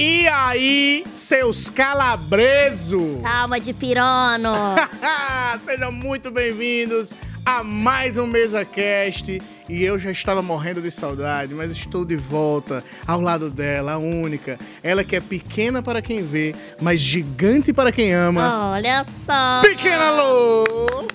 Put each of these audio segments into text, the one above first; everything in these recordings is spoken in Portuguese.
E aí, seus calabresos? Calma de pirono. Sejam muito bem-vindos a mais um Mesa Cast. E eu já estava morrendo de saudade, mas estou de volta ao lado dela, a única. Ela que é pequena para quem vê, mas gigante para quem ama. Olha só. Pequena Lô!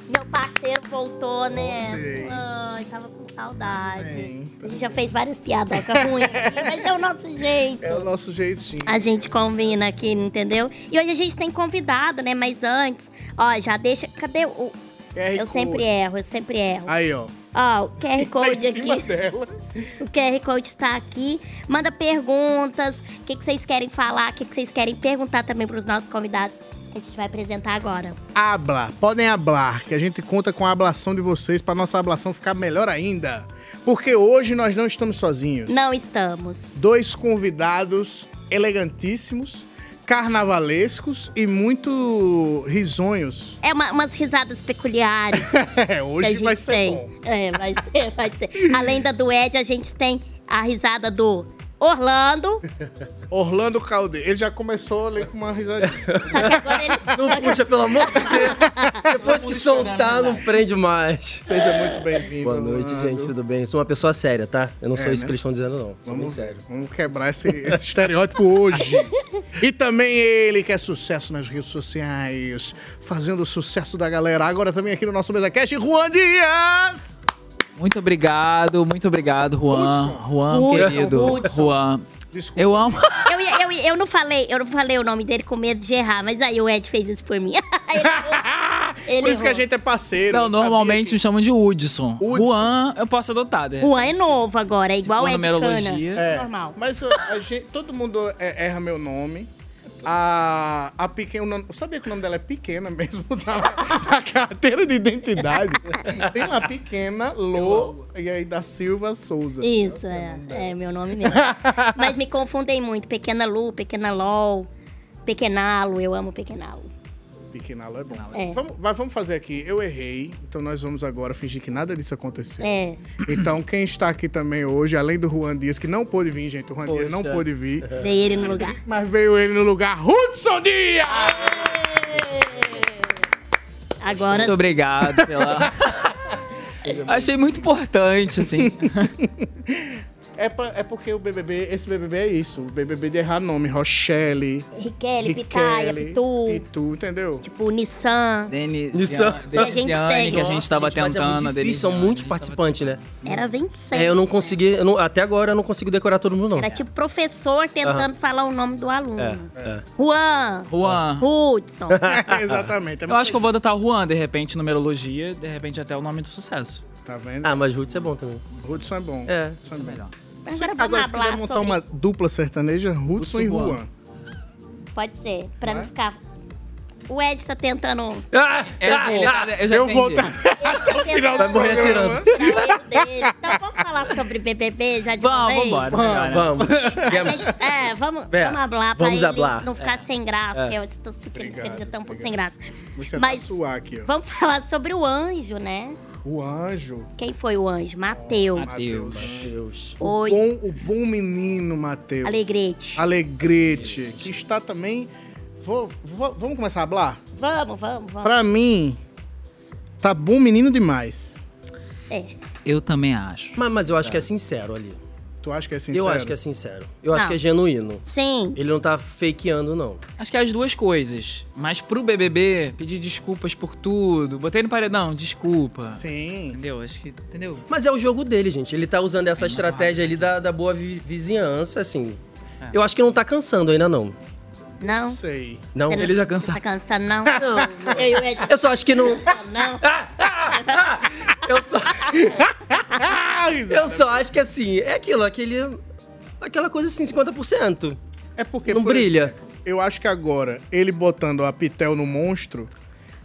Meu parceiro voltou, né? Voltei. Ai, tava com saudade. Bem. A gente já fez várias piadocas ruins, mas é o nosso jeito. É o nosso jeitinho. A gente combina aqui, entendeu? E hoje a gente tem convidado, né? Mas antes, ó, já deixa. Cadê o. QR Eu Code. sempre erro, eu sempre erro. Aí, ó. Ó, o QR Tá Code aqui. O QR Code está aqui. Manda perguntas. O que, que vocês querem falar? O que, que vocês querem perguntar também para os nossos convidados a gente vai apresentar agora. Habla, podem hablar, que a gente conta com a ablação de vocês para nossa ablação ficar melhor ainda. Porque hoje nós não estamos sozinhos. Não estamos. Dois convidados elegantíssimos, carnavalescos e muito risonhos. É uma- umas risadas peculiares É, hoje vai ser tem. bom. É, vai ser, vai ser. Além da do Ed, a gente tem a risada do Orlando. Orlando Caldeira, ele já começou ali com uma risadinha. Só que agora ele. Não puxa, pelo amor de Deus. Depois que soltar, não prende mais. Seja muito bem-vindo. Boa noite, Orlando. gente. Tudo bem? Eu sou uma pessoa séria, tá? Eu não sou É, isso né? que eles estão dizendo, não. Sou bem Vamos, sério. vamos quebrar esse, esse estereótipo hoje. E também ele, que é sucesso nas redes sociais, fazendo o sucesso da galera. Agora também aqui no nosso MesaCast, Juan Dias! Muito obrigado, muito obrigado, Juan. Hudson. Juan, Hudson, querido. Hudson. Juan. Desculpa. Eu amo. Eu, eu, eu não falei, eu não falei o nome dele com medo de errar, mas aí o Ed fez isso por mim. ele ele Por isso que a errou. gente é parceiro. Não, normalmente que- me chamam de Hudson. Hudson. Juan, eu posso adotar, né? Juan é novo agora, é igual Ed Cana. numerologia. É, Normal. Mas a, a gente, todo mundo é- erra meu nome. A, a pequena, sabia que o nome dela é pequena mesmo, tá na, na carteira de identidade. Tem uma pequena Lô e aí da Silva Souza. Isso, é, é meu nome mesmo. Mas me confundem muito. Pequena Lu, Pequena LOL, Pequenalo, eu amo Pequenalo. Pequena Lô é bom. É. Vamos, mas vamos fazer aqui. Eu errei, então nós vamos agora fingir que nada disso aconteceu. É. Então, quem está aqui também hoje, além do Juan Dias, que não pôde vir, gente, o Juan Dias não Poxa. pôde vir, Dei ele no lugar. mas veio ele no lugar, Hudson Dias! Agora Muito obrigado pela. Achei muito importante, assim. É, pra- é porque o BBB, esse BBB é isso, o BBB de errar nome, Rochelle, Riquelli, Pitaia, Riquelli, Pitu, Pitu, entendeu? tipo Nissan. Denis, Isso. Que a gente segue. que a gente tava Gente, é tentando. muito difícil, são muitos participantes, né? Era vencendo. É, eu não consegui, eu não- até agora eu não consigo decorar todo mundo, não. Era tipo professor tentando falar o nome do aluno. É, é. Juan, Juan. Hudson. Exatamente. Eu acho que eu vou adotar o Juan, de repente, numerologia, de repente até o nome do sucesso. Tá vendo? Ah, mas Roots é bom também. Hudson é bom. É. Hudson é bom. Melhor. Agora vamos Agora, se quiser montar sobre... uma dupla sertaneja, Hudson e Juan. Pode ser, pra não ficar... O Ed tá tentando... Ah, Eu ah, vou, ah, eu já Eu vou... tá- Até o final Vai morrer atirando. Então vamos falar sobre BBB já de Vamos, vez? vambora. melhor, né? Vamos. A Viemos. gente- é, vamos, É, vamos hablar pra vamos ele hablar. não ficar sem graça, É. que eu estou sentindo que ele Obrigado, já tá um pouco obrigado. sem graça. Você Mas tá suar aqui, ó. vamos falar sobre o anjo, né? O anjo. Quem foi o anjo? Mateus. Mateus. Deus. O Oi, bom, o bom menino, Matheus. Alegrete. Alegrete. Que está também... Vou, vou- vamos começar a hablar? Vamos, vamos, vamos. Pra mim, tá bom menino demais. É. Eu também acho. Mas, mas eu acho que é sincero ali. Tu acha que é sincero? Eu acho que é sincero. Eu acho Não. que é genuíno. Sim. Ele não tá fakeando, não. Acho que é as duas coisas. Mas pro BBB, pedir desculpas por tudo. Botei no paredão, desculpa. Sim. Entendeu? Acho que. Entendeu? Mas é o jogo dele, gente. Ele tá usando essa estratégia ali da, da boa vi- vizinhança, assim. É. Eu acho que não tá cansando ainda, não. Não. Sei. Não. Você não- Ele já Tá cansado. não? Não. Eu Eu só acho que não. não? Eu só, Ah, eu só acho que assim, é aquilo, aquele. Aquela coisa assim, 50%. É porque, Não por brilha. exemplo, eu acho que agora, ele botando a Pitel no monstro,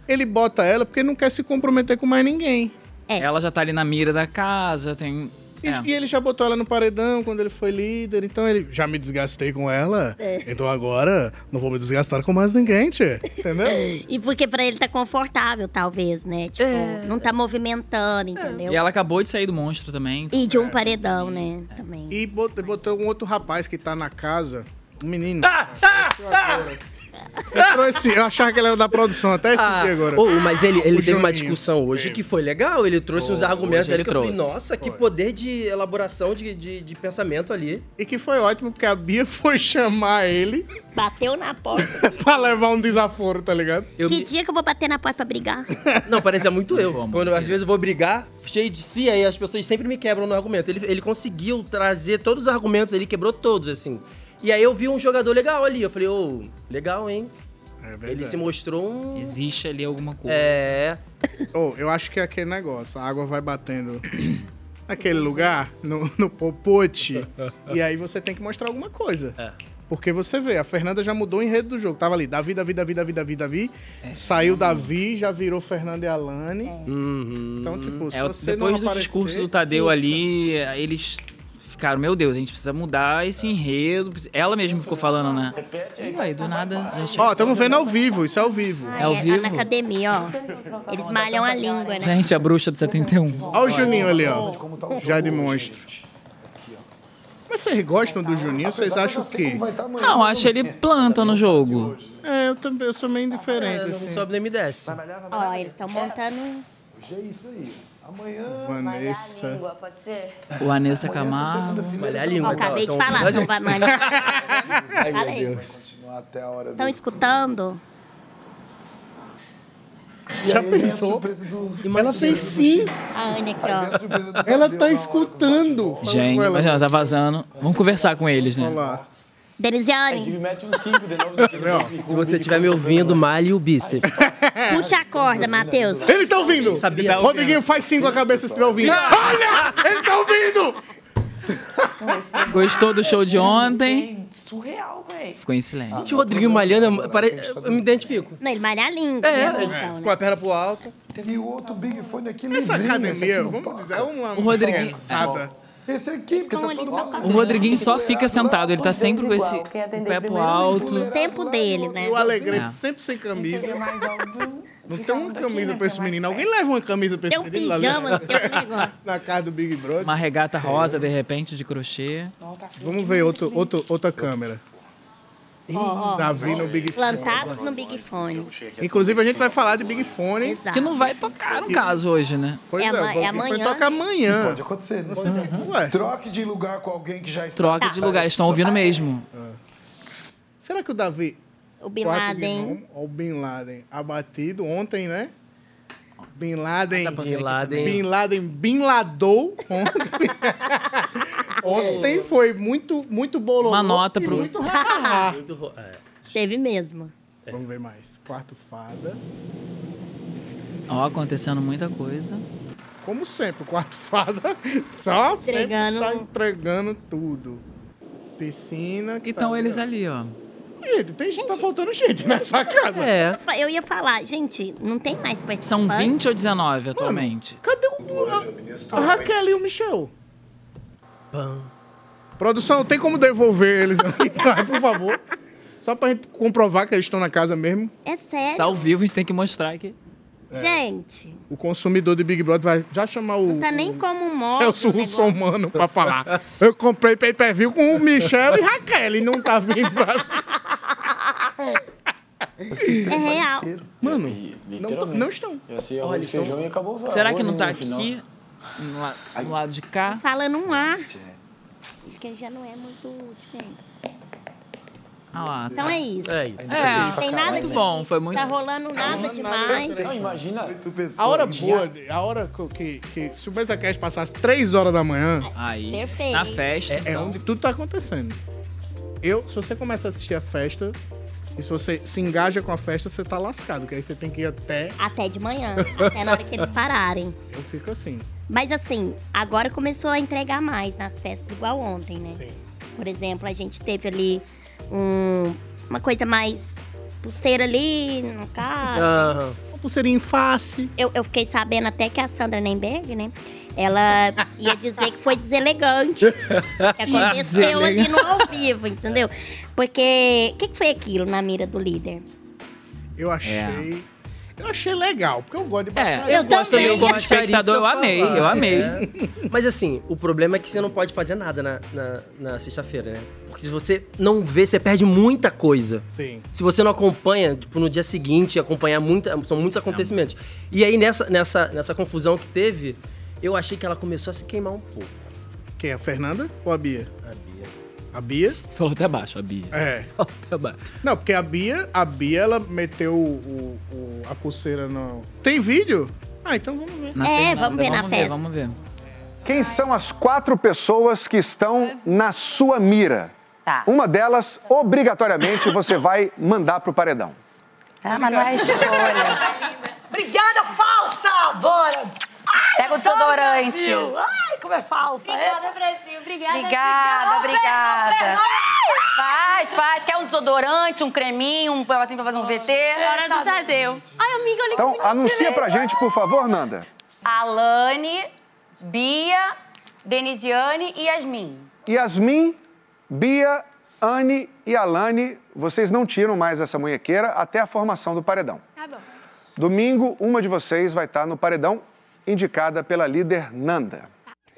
ele bota ela porque não quer se comprometer com mais ninguém. É. Ela já tá ali na mira da casa, tem. E, É. e ele já botou ela no paredão quando ele foi líder, então ele já me desgastei com ela. É. Então agora não vou me desgastar com mais ninguém, tchê. Entendeu? E porque pra ele tá confortável, talvez, né? Tipo, É. não tá movimentando, entendeu? E ela acabou de sair do monstro também. E de um paredão, né? Também. E bot- botou um outro rapaz que tá na casa, O menino. Entrou esse, eu achava que ele era da produção, até esse Ah, dia agora. ô, mas ele, ele O teve uma discussão hoje que foi legal. Ele trouxe uns argumentos ele eu falei, trouxe. nossa, que poder de elaboração de, de, de pensamento ali. E que foi ótimo, porque a Bia foi chamar ele Bateu na porta. pra levar um desaforo, tá ligado? Eu que me- dia que eu vou bater na porta pra brigar? Não, parecia muito eu. Vamos, Quando às vezes eu vou brigar, cheio de si, aí as pessoas sempre me quebram no argumento. Ele, ele conseguiu trazer todos os argumentos, ele quebrou todos, assim. E aí eu vi um jogador legal ali. Eu falei, ô, legal, hein? É Ele se mostrou um. Existe ali alguma coisa. É. Oh, eu acho que é aquele negócio, a água vai batendo naquele lugar, no, no popote, e aí você tem que mostrar alguma coisa. É. Porque você vê, a Fernanda já mudou o enredo do jogo. Tava ali, Davi, Davi, Davi, Davi, Davi, Davi. Saiu Davi, já virou Fernanda e Alane. Uhum. Então, tipo, se É, você depois não do aparecer... discurso do Tadeu ali, eles ficaram, meu Deus, a gente precisa mudar esse enredo. Ela mesma ficou falando, né? E aí, do nada, a gente... Ó, estamos vendo ao vivo, isso é ao vivo. É ao Lá vivo? na academia, ó. Eles malham a língua, né? Gente, a bruxa do 71. Olha o Juninho ali, ó. Já de monstro. Mas vocês gostam do Juninho? Vocês acham o quê? Não, acho ele planta no jogo. É, eu também eu sou meio É, indiferente, não assim. sobe nem me desce. Ó, eles estão montando. Hoje é isso aí. Amanhã. Vanessa. língua, pode ser? O Anessa Camargo. Malhar a língua. acabei de então- falar, Mas- não vai Falei. Deus. Continuar até a hora do. Estão escutando? E Já a pensou? do- Ela fez sim. A Anne aqui, a ó. Ela tá escutando. Gente, mas ela. ela tá vazando. Vamos conversar com eles, né? lá. Denisiane, mete um 5 de novo naquele Vê, ó. Se você estiver me ouvindo, malhe o bíceps. puxa a corda, Matheus. Ele tá ouvindo! Sabia. Rodriguinho, faz sim com a cabeça se estiver ouvindo. Olha! Ele tá ouvindo! Gostou do show de ontem? Surreal, velho. Ficou em silêncio. Gente, o Rodriguinho malhando, pare... eu me identifico. Não, ele malha a língua, É, né? é, Então, com a perna pro alto. E o outro Big Fone aqui Essa livrinho, esse aqui academia, vamos dizer, é uma O Rodriguinho- criançada. Esse aqui, porque tá todo mundo. O Rodriguinho só fica sentado, ele tá sempre com esse o atender pé pro alto. O tempo dele, né? O Alegrete É. sempre sem camisa. Não tem uma camisa pra esse menino. Alguém leva uma camisa pra esse Tem um menino pijama, tem um negócio. na casa do Big Brother. Uma regata rosa, de repente, de crochê. Vamos ver outro, outro, outra câmera. Davi no Big Fone. Plantados no Big Fone. Inclusive, a gente vai falar de Big Fone. Exato. Que não vai tocar, no caso, hoje, né? Pois É é, ama- é amanhã. toca amanhã. Pode acontecer, né? Ué, Troque de lugar com alguém que já está. Troca de lugar, eles estão ouvindo mesmo. será que o Davi, O Bin quarto Laden. ó, o Bin Laden, abatido ontem, né? Bin Laden, Bin Laden. Bin Laden, Bin Ladou ontem. ontem foi muito, muito bololô Uma nota pro- muito. Muito é. Teve mesmo. Vamos ver mais. Quarto fada. Ó, acontecendo muita coisa. Como sempre, o quarto fada só Entregando. sempre tá entregando tudo. Piscina. que Então tá eles ó. ali, ó. Gente, tem gente, tá faltando gente nessa casa. É. Eu ia falar, gente, não tem mais participantes. São 20 ou 19 atualmente? Cadê o, a, a Raquel e o Michel? Pam. Produção, tem como devolver eles aqui, por favor? Só pra gente comprovar que eles estão na casa mesmo. É sério. Está ao vivo, a gente tem que mostrar aqui. Gente, O consumidor de Big Brother vai já chamar o, não tá nem como um modo. Celso. Russomano pra falar. Eu comprei pay per view com o Michel e Raquel e não tá vindo pra... É real. Mano, não, literalmente. não estão. Ia ser Olha, arroz, eles são- feijão e acabou. Será que arroz não tá no final. aqui? No, la- do lado de cá? Falando um ar. Acho que já não é muito diferente. Ah lá. Então é isso. É isso. É, Tem nada muito de bom, foi muito Tá rolando nada demais. Não, imagina. A hora boa, a hora que, que, que se o MesaCast passasse 3 horas da manhã, Aí, Perfeito. na festa. é então. onde tudo tá acontecendo. Eu, se você começa a assistir a festa, e se você se engaja com a festa, você tá lascado, que aí você tem que ir até. Até de manhã. até na hora que eles pararem. Eu fico assim. Mas assim, agora começou a entregar mais nas festas, igual ontem, né? Sim. Por exemplo, a gente teve ali um- uma coisa mais pulseira ali no carro. Aham. Uma pulseirinha em face. Eu, eu fiquei sabendo até que a Sandra Nemberg, né? Ela ia dizer que foi deselegante. que aconteceu ali no ao vivo, entendeu? Porque o que, que foi aquilo na mira do líder? Eu achei. Eu achei legal, porque eu gosto de É, baixaria. eu, gosto também. também. Como espectador, eu que amei, eu amei. É. Mas assim, o problema é que você não pode fazer nada na, na, na sexta-feira, né? Porque se você não vê, você perde muita coisa. Sim. Se você não acompanha, tipo, no dia seguinte, acompanhar muita, são muitos acontecimentos. E aí, nessa, nessa, nessa confusão que teve, eu achei que ela começou a se queimar um pouco. Quem? A Fernanda ou a Bia? A Bia. A Bia? Falou até baixo, a Bia. É. Falou até baixo. Não, porque a Bia, a Bia, ela meteu o, o- a pulseira no... Tem vídeo? Ah, então vamos ver. Na É, Fernanda, vamos ver na vamos festa. Vamos ver. Quem são as quatro pessoas que estão na sua mira? Tá. Uma delas, obrigatoriamente, você vai mandar pro paredão. Ah, mas não é escolha. Obrigada, falsa! Bora! Pega o desodorante. Brasil. Ai, como é falsa, é? Brasil. Obrigada. Obrigada, obrigada. pega. Faz, faz. Quer um desodorante, um creminho, um pedacinho pra fazer um VT? Hora do Tadeu. Ai, amiga, olha Então, anuncia pra gente, por favor, Nanda. Alane, Bia, Denisiane e Yasmin. Yasmin, Bia, Anne e Alane, vocês não tiram mais essa munhequeira até a formação do paredão. Tá bom. Domingo, uma de vocês vai estar no paredão, indicada pela líder Nanda.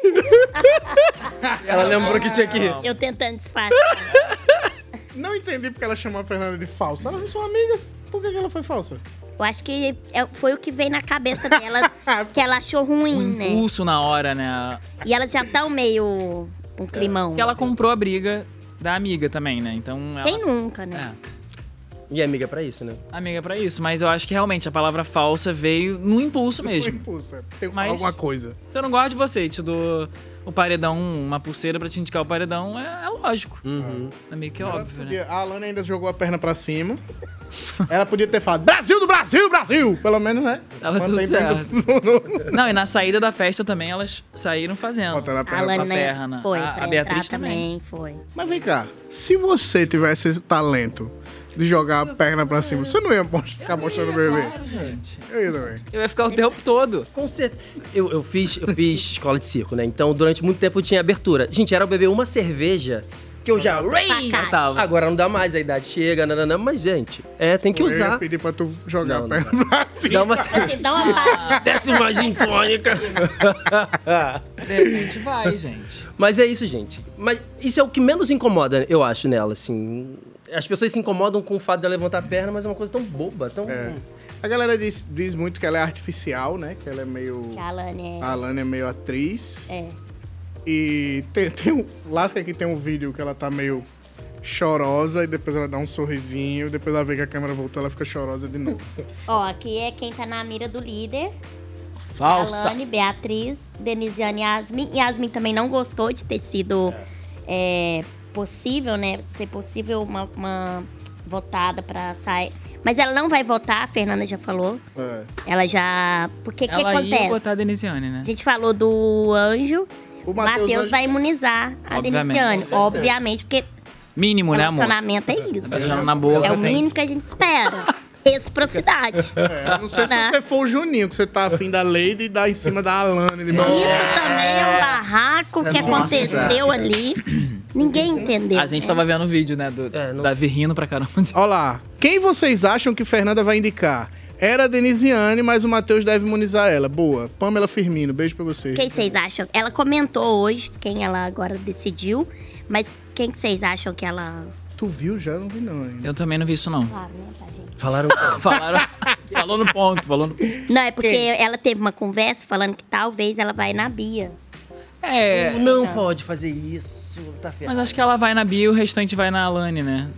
Ela lembrou que tinha que ir. Eu tentando disfarçar. Não entendi porque ela chamou a Fernanda de falsa. Elas não são amigas. Por que, ela foi falsa? Eu acho que é- foi o que veio na cabeça dela, que ela achou ruim, né? Impulso na hora, né? E elas já estão meio um climão. Porque ela comprou a briga da amiga também, né? Então ela... Quem nunca, né? É. E amiga pra isso, né? Amiga pra isso, mas eu acho que realmente a palavra falsa veio no impulso mesmo. impulso. é. Tem Mas- alguma coisa. Se eu não gosto de você te dou o paredão, uma pulseira pra te indicar o paredão, é, é lógico. É meio que Ela óbvio, né? podia- A Alana ainda jogou a perna pra cima. Ela podia ter falado Brasil do Brasil, Brasil! Pelo menos, né? Tava tudo Mantém certo. Não, e na saída da festa também elas saíram fazendo. Botando a A perna Lana pra pra perna. foi, A- pra a Beatriz entrar também, foi. Mas vem cá, se você tivesse esse talento de jogar a perna pra cima, você não ia ficar mostrando o bebê? gente. Eu ia também. Eu ia ficar o tempo todo. Com certeza. Eu, eu, fiz, eu fiz escola de circo, né? Então, durante muito tempo eu tinha abertura. Gente, era eu beber uma cerveja que eu já. Tava. Agora não dá mais, a idade chega, nananã, mas, gente, é, tem que Eu ia usar. pedir pra tu jogar Não, a perna pra cima. Dá uma. Dá uma parada. Desce uma gin tônica. De repente vai, gente. Mas é isso, gente. Mas isso é o que menos incomoda, eu acho, nela, assim. As pessoas se incomodam com o fato de ela levantar a perna, mas é uma coisa tão boba, tão. É. A galera diz, diz muito que ela é artificial, né? Que ela é meio. Que a Alane é... A Alana é meio atriz. É. E tem, tem um. Lasca aqui tem um vídeo que ela tá meio chorosa e depois ela dá um sorrisinho, depois ela vê que a câmera voltou, ela fica chorosa de novo. Ó, aqui é quem tá na mira do líder. Falsa. Alane, Beatriz, Denisiane e Yasmin. Yasmin também não gostou de ter sido é, possível, né? Ser possível uma, uma votada pra sair. Mas ela não vai votar, a Fernanda já falou. É. Ela já. Porque o que Ela ia acontece? botar a Denisiane, né? A gente falou do anjo. O Matheus vai imunizar a Obviamente. Denisiane. Obviamente, porque Mínimo, né, amor? relacionamento é isso. Beijando na boca. É o tem. mínimo que a gente espera. Reciprocidade. É, eu não sei se Né? você for o Juninho, que você tá afim da Lady e dar em cima da Alana. De Isso também é um barraco que nossa. aconteceu ali. Ninguém entendeu. A gente tava vendo o vídeo, né? Do É, não- Davi rindo pra caramba. Olha lá. Quem vocês acham que Fernanda vai indicar? Era a Denisiane, mas o Matheus deve imunizar ela. Boa. Pamela Firmino, beijo pra vocês. Quem vocês acham? Ela comentou hoje quem ela agora decidiu, mas quem que vocês acham que ela. Tu viu já? Não vi não ainda. Eu também não vi isso, não. Claro, né, tá, gente? Falaram. Falaram. falou no ponto, falou no Não, é porque Quem? ela teve uma conversa falando que talvez ela vai na Bia. É. não pode fazer isso. Tá ferrado. Mas acho que ela vai na Bia e o restante vai na Alane, né?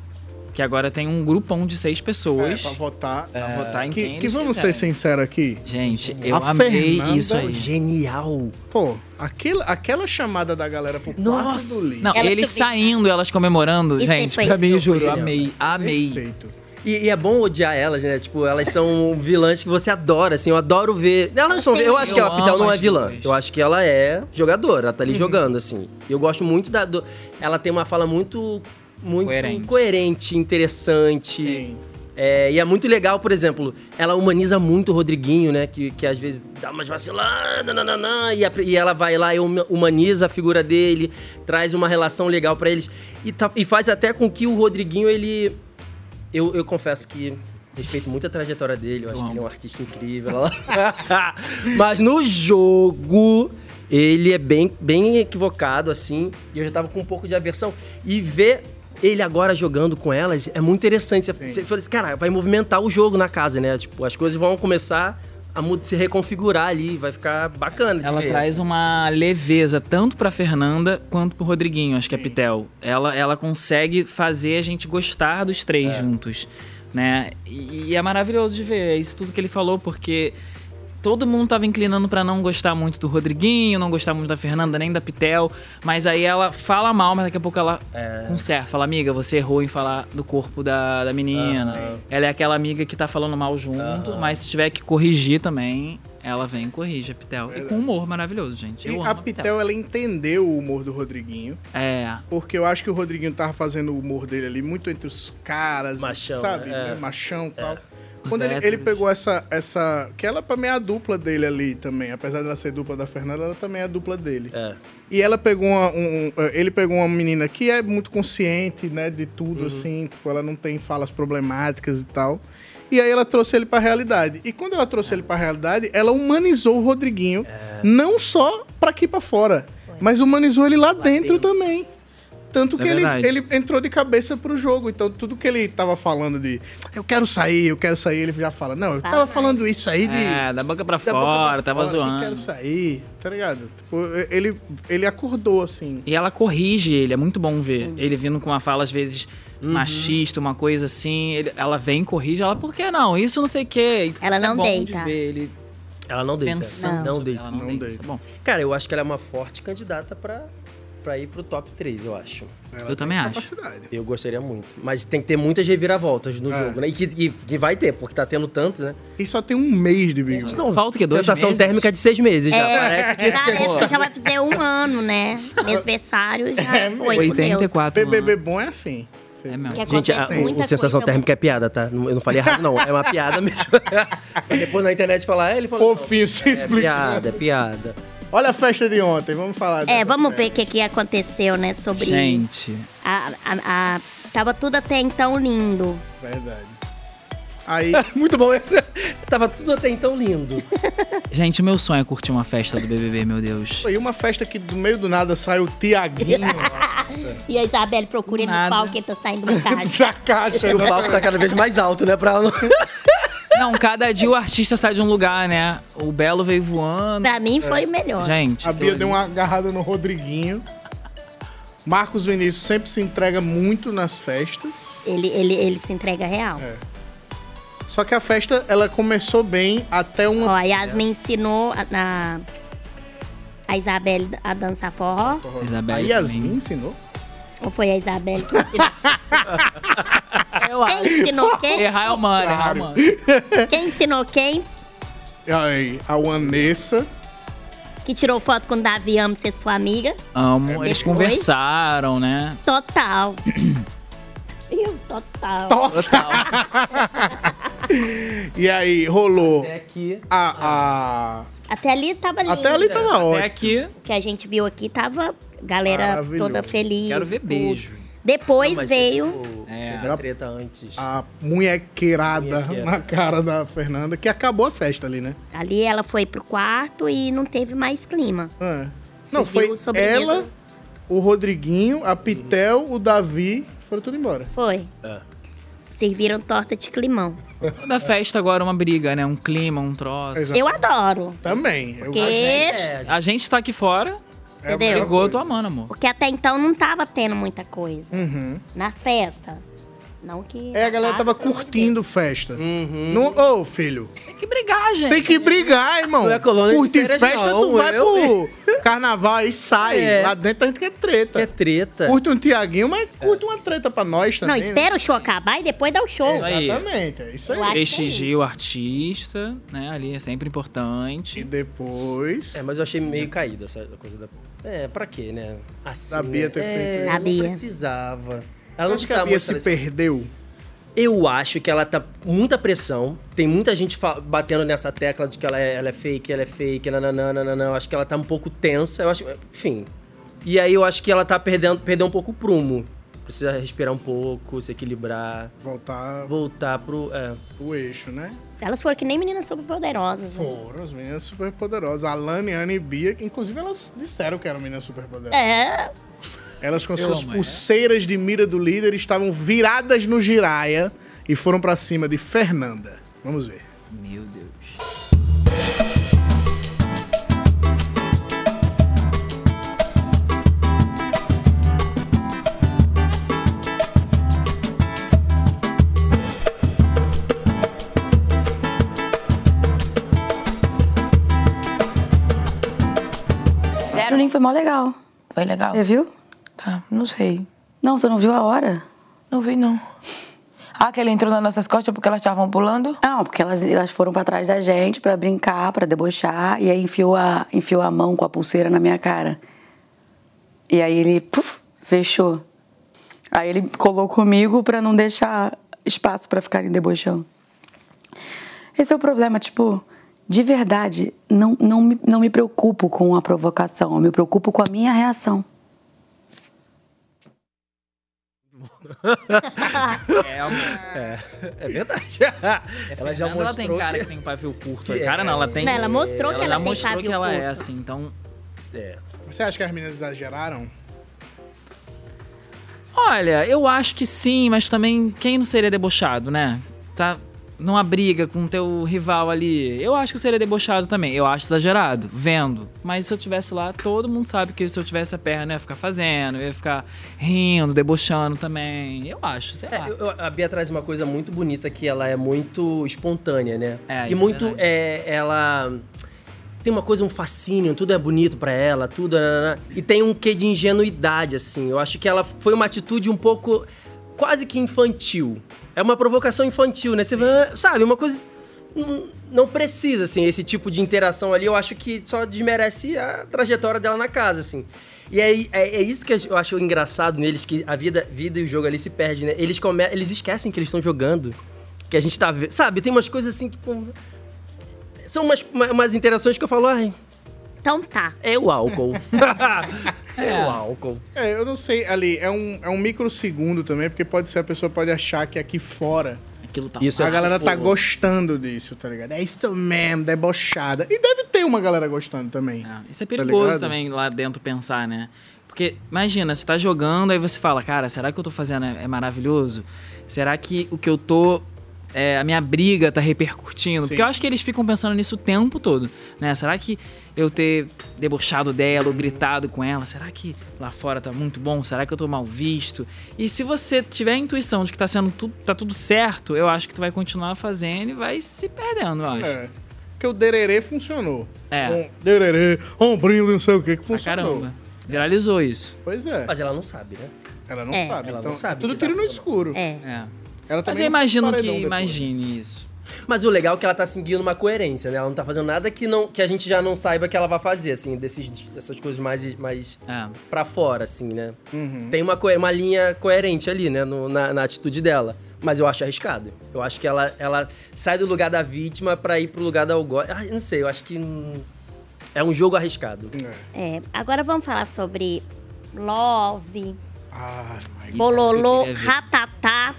Que agora tem um grupão de seis É, pessoas pra votar. pra votar em Que, quem que vamos ser quiserem. sinceros aqui. Gente, eu A amei Fernanda- isso aí. Genial. Pô, aquela, aquela chamada da galera pro quarto Nossa! do Lee. Não, Ela eles saindo, elas comemorando. Isso gente, foi pra mim, eu juro, amei, amei. Perfeito. E, e é bom odiar elas, né? Tipo, elas são vilãs que você adora, assim. Eu adoro ver. Elas não são. Eu acho que Eu a Pitel não é vilã. duas. Eu acho que ela é jogadora. Ela tá ali jogando, assim. Eu gosto muito da. do- Ela tem uma fala muito. Muito Coerente. coerente, interessante. Sim. É, e é muito legal, por exemplo, ela humaniza muito o Rodriguinho, né? Que, que às vezes dá umas vaciladas, nananã, e, a- e ela vai lá e huma- humaniza a figura dele, traz uma relação legal pra eles. E, tá- e faz até com que o Rodriguinho, ele. Eu, eu confesso que Respeito muito a trajetória dele, eu acho que ele é um artista incrível. Mas no jogo, ele é bem, bem equivocado, assim. E eu já tava com um pouco de aversão. E ver ele agora jogando com elas é muito interessante. Você, você fala assim, cara, vai movimentar o jogo na casa, né? Tipo, as coisas vão começar a se reconfigurar ali, vai ficar bacana. de Ela ver, traz assim. uma leveza tanto pra Fernanda quanto pro Rodriguinho, acho que é Pitel. Ela, ela consegue fazer a gente gostar dos três juntos, né? E, e é maravilhoso de ver, é isso tudo que ele falou, porque todo mundo tava inclinando pra não gostar muito do Rodriguinho, não gostar muito da Fernanda, nem da Pitel, mas aí ela fala mal, mas daqui a pouco ela conserta. Fala, amiga, você errou em falar do corpo da, da menina. ela é aquela amiga que tá falando mal junto, mas se tiver que corrigir também, ela vem e corrige a Pitel. E com humor maravilhoso, gente. Eu E a Pitel, ela entendeu o humor do Rodriguinho. É. Porque eu acho que o Rodriguinho tava fazendo o humor dele ali muito entre os caras, Machão, sabe? é. né? Machão e tal. Os Quando ele, ele pegou essa, essa. Que ela pra mim é a dupla dele ali também. Apesar dela ser dupla da Fernanda, ela também é a dupla dele. É. E ela pegou uma. um- um- ele pegou uma menina que é muito consciente, né, de Uhum. tudo, assim. Tipo, ela não tem falas problemáticas e tal. E aí ela trouxe ele pra realidade. E quando ela trouxe ele pra realidade, ela humanizou o Rodriguinho, É. não só pra aqui pra fora, mas humanizou ele lá, dentro, dentro. também. Tanto Isso que é ele, ele entrou de cabeça pro jogo. Então, tudo que ele tava falando de eu quero sair, eu quero sair, ele já fala, não, eu tava falando isso aí de. É, da boca pra da boca pra fora, tava fora, zoando. Quero sair, tá ligado? Tipo, ele, ele acordou, assim. E ela corrige ele, é muito bom ver. Ele vindo com uma fala, às vezes, Uhum. machista, uma coisa assim. ele- ela vem, corrige, ela, por que não? Isso não sei o quê. Ela isso é não bom deita. De ver ele Ela não deita. pensando. Não deita. ela, não, Não deita. deita. É bom. Cara, eu acho que ela é uma forte candidata pra, pra ir pro top 3, eu acho. Ela Eu também acho. capacidade. Eu gostaria muito. Mas tem que ter muitas reviravoltas no É. jogo, né? E que, que, que vai ter, porque tá tendo tanto, né? E só tem um mês de Big Brother. Não, Falta o quê? Dois Sensação meses? térmica de seis meses já. É, Parece que... Parece que já vai fazer um ano, né? Mêsversário já foi. com 84 BBB bom é assim. É mesmo. Que Gente, a, o, o sensação térmica é piada, tá? Eu não falei errado, não. É uma piada mesmo. Depois na internet falar, é, ele falou. Fofinho se É explicando. piada, é piada. Olha a festa de ontem, vamos falar É, vamos festa. ver o que, que aconteceu, né? Sobre. Gente, A, a, a- tava tudo até então lindo. Verdade. Aí, Muito bom esse. Tava tudo até então lindo. gente, o meu sonho é curtir uma festa do BBB, meu Deus. foi uma festa que do meio do nada saiu o Tiaguinho E a Isabelle procurando Do no pau que ele tá saindo da caixa. da caixa. E o palco tá cada vez mais alto, né? Pra ela não... Cada dia o artista sai de um lugar, né? O Belo veio voando. pra mim foi o melhor. Gente, A Bia deu uma agarrada no Rodriguinho. Marcos Vinícius sempre se entrega muito nas festas. Ele, ele, ele se entrega real. É. Só que a festa, ela começou bem até um... Ó, a Yasmin ensinou a, a, a Isabelle a dançar forró. A Isabelle Yasmin também. ensinou? Ou foi a Isabelle que ensinou? Eu Quem ensinou quem? Errar é o mano, errar é o mano. Quem ensinou quem? Aí, a Vanessa. Que tirou foto com o Davi Amo ser sua amiga? Amo. Eles Depois? conversaram, né? Total. Viu? Total. E aí, rolou Até aqui. a... Até ali tava a... lindo. Até ali tava Até ótimo. aqui, O que a gente viu aqui tava galera toda feliz. quero ver beijo. Depois Não, veio. Teve, É. a treta antes. A munhequeirada Munhequeira. na cara da Fernanda, que acabou a festa ali, né? Ali ela foi pro quarto e não teve mais clima. É. Você Não, foi ela, o Rodriguinho, a Pitel, o Davi, foram tudo embora. Foi. É. Serviram torta de climão. Toda festa agora é uma briga, né? Um clima, um troço. Exato. Eu adoro. Também. Eu Porque, É, A gente tá aqui fora, a entendeu? melhor brigou, eu tô amando, amor. porque até então não tava tendo muita coisa. Uhum. Nas festas. Não que. É, a galera tava curtindo festa. Uhum. Não, ô, filho, Tem que brigar, gente. tem que brigar, irmão. Não é colônia de Curtir férias, festa, não, tu vai eu- pro carnaval aí sai. É. Lá dentro a gente quer treta. é treta. Curte um Tiaguinho, mas curte uma treta pra nós Não, também. né? espera o show acabar e depois dá o show. Isso aí. Exatamente, é isso aí. Eu acho que é Prestigia o artista, né? Ali é sempre E importante. depois. É, mas eu achei meio caído essa coisa da. É, pra quê, né? Assim, Da Bia né? ter é, feito isso. Não Bia. precisava. Ela não Acho que a Bia se perdeu. Eu acho que ela tá muita pressão. Tem muita gente batendo nessa tecla de que ela é, ela é fake, ela é fake, nananã. Eu acho que ela tá um pouco tensa. Eu acho, enfim. E aí eu acho que ela tá perdendo, perdendo um pouco o prumo. Precisa respirar um pouco, se equilibrar, Voltar voltar pro. É. o eixo, né? Elas foram que nem meninas super poderosas. né? Foram as meninas super poderosas. A Lani, Ana e Bia, que inclusive elas disseram que eram meninas super poderosas. É. Elas com suas amo, é. pulseiras de mira do líder estavam viradas no giraia e foram pra cima de Fernanda. Vamos ver. Meu Deus. Foi mó legal. Foi legal? Você viu? Tá, não sei. Não, você não viu a hora? Não vi, não. Ah, que ele entrou nas nossas costas porque elas estavam pulando? Não, porque elas, elas foram pra trás da gente pra brincar, pra debochar, e aí enfiou a, enfiou a mão com a pulseira na minha cara. E aí ele, puf, fechou. Aí ele colou comigo pra não deixar espaço pra ficarem debochando. Esse é o problema, tipo, de verdade, não, não, me, não me preocupo com a provocação, eu me preocupo com a minha reação. É, amor. É, é verdade. ela já mostrou ela tem cara que, tem pavio curto. que cara, é- não, ela tem. Não, ela mostrou que ela já tem mostrou pavio que ela é assim, então. É. Você acha que as meninas exageraram? Olha, eu acho que sim, mas também quem não seria debochado, né? Tá numa briga com o teu rival ali. Eu acho que eu seria debochado também. Eu acho exagerado, vendo. Mas se eu tivesse lá, todo mundo sabe que se eu tivesse a perna, eu ia ficar fazendo, eu ia ficar rindo, debochando também. Eu acho, sei lá. É, eu- eu- a Bia traz uma coisa muito bonita que ela é muito espontânea, né? É, e é muito verdade. é, ela tem uma coisa, um fascínio, tudo é bonito pra ela, tudo. nananã. E tem um quê de ingenuidade, assim. Eu acho que ela foi uma atitude um pouco quase que infantil. É uma provocação infantil, né? Você vê, sabe, uma coisa. não- Não precisa, assim, esse tipo de interação ali. Eu acho que só desmerece a trajetória dela na casa, assim. E é, é, é isso que eu acho engraçado neles, que a vida, vida e o jogo ali se perdem, né? Eles, come, eles esquecem que eles estão jogando. Que a gente tá vendo. Sabe, tem umas coisas assim, tipo. São umas, uma- umas interações que eu falo, ai, Então tá. é o álcool. é o álcool. É, eu não sei, ali, é um, é um microsegundo também, porque pode ser, a pessoa pode achar que aqui fora Aquilo tá. Isso a é galera tá tipo- gostando disso, tá ligado? É isso mesmo, debochada. E deve ter uma galera gostando também. É, isso é Tá perigoso ligado? também lá dentro pensar, né? Porque, imagina, você tá jogando, aí você fala, cara, será que o que eu tô fazendo é, é maravilhoso? Será que o que eu tô. É, a minha briga tá repercutindo? Sim. Porque eu acho que eles ficam pensando nisso o tempo todo, né? Será que eu ter debochado dela ou gritado com ela, será que lá fora tá muito bom? Será que eu tô mal visto? E se você tiver a intuição de que tá sendo tudo, tá tudo certo, eu acho que tu vai continuar fazendo e vai se perdendo, eu acho. É. Porque o dererê funcionou. É. Um dererê, ombrinho, não sei o que, que Pra funcionou. caramba. Viralizou isso. Pois é. Mas ela não sabe, né? Ela não É. sabe. Ela então, não sabe tudo que tá tiro no escuro. É. É. Ela Mas eu imagino que depois. imagine isso. Mas o legal é que ela tá seguindo uma coerência, né? Ela não tá fazendo nada que, não, que a gente já não saiba que ela vai fazer, assim, desses, dessas coisas mais, mais É. pra fora, assim, né? Uhum. Tem uma, uma linha coerente ali, né? no- na, na atitude dela. Mas eu acho arriscado. Eu acho que ela, ela sai do lugar da vítima pra ir pro lugar da algoz. Ah, não sei, eu acho que hum, é um jogo arriscado. É, agora vamos falar sobre love, Ah. Bololô, que eu ratatá.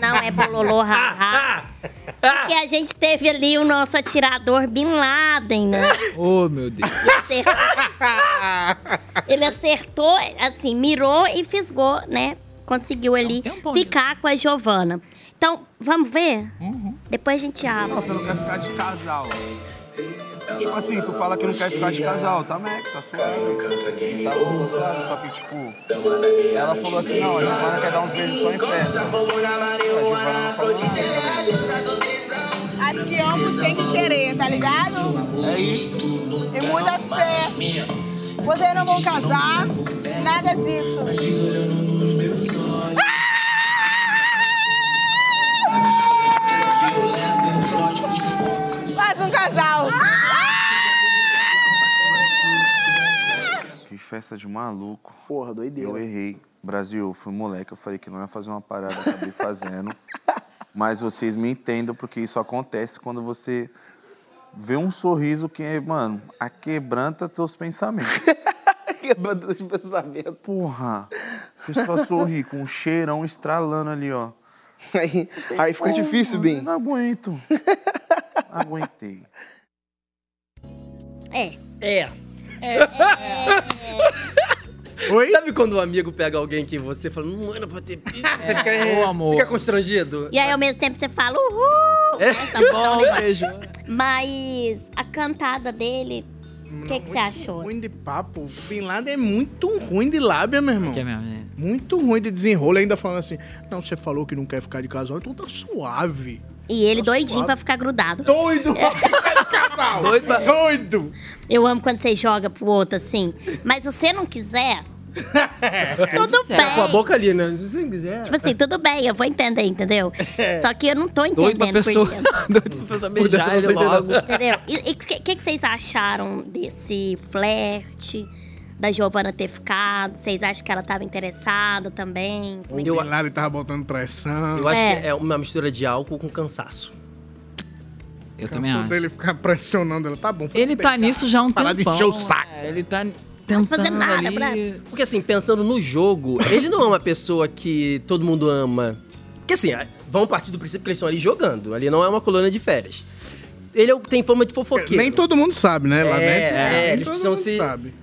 Não é bololô, haha. Porque a gente teve ali o nosso atirador Bin Laden, né? Oh, meu Deus. Acertou. Ele acertou, assim, mirou e fisgou, né? Conseguiu ali tempão ficar com a Giovana. Então, vamos ver? Uhum. Depois a gente abre. Você não quer ficar de casal. Tipo assim, tu fala que não quer ficar de casal, tá Mac, tá suave. Tá bom, suave, só que tipo, ela falou assim, não, a Giovana quer dar uns beijos só em festa. A. Acho que ambos têm que querer, tá ligado? É isso. E muita fé. Vocês não vão casar, nada disso. Faz um casal. Que festa de maluco. Porra, doideira. Eu errei. Brasil, eu fui moleque, eu falei que não ia fazer uma parada, acabei fazendo. Mas vocês me entendam, porque isso acontece quando você vê um sorriso que, é, mano, aquebranta teus pensamentos. Quebrando os pensamentos. Porra. pessoa sorri com um cheirão estralando ali, ó. Aí, aí fica como, difícil, Bim. Não aguento. Aguentei. É. É. Oi? Sabe quando um amigo pega alguém que você fala, não era pra ter pego? Você fica, Ô, amor. fica constrangido? E aí, ao mesmo tempo, você fala, uhul! É. Essa bom, beijo. Mas a cantada dele, o que, que você achou? Ruim de papo. O Bin Laden é muito ruim de lábia, meu irmão. Que é mesmo, né? Muito ruim de desenrolo. Ainda falando assim, não, você falou que não quer ficar de casal, então tá suave. E ele Tá doidinho suave. pra ficar grudado. Doido pra ficar de casal. Doido pra- Doido. Eu amo quando você joga pro outro assim. Mas se você não quiser, tudo Tá com a bem. boca ali, né? Se você quiser. Tipo assim, tudo bem, eu vou entender, entendeu? Só que eu não tô Doido pra entendendo pessoa. Doido pra pessoa beijar ele logo. Entendeu? E o que, que, que vocês acharam desse flerte? Da Giovana ter ficado? Vocês acham que ela tava interessada também? Como é que- O Bin Laden tava botando pressão. Eu acho É. que é uma mistura de álcool com cansaço. Eu também acho. dele ficar pressionando ela. Tá bom, foi Ele tá nisso já há um Parar de tempão. encher o saco. é, ele tá fazendo tentando nada, ali... brother. Porque assim, pensando no jogo, ele não é uma pessoa que todo mundo ama. Porque assim, vamos partir do princípio que eles estão ali jogando. Ali não é uma colônia de férias. Ele é o que tem fama de fofoqueiro. Nem todo mundo sabe, né? Lá É, dentro. é, eles todo precisam mundo se- sabe.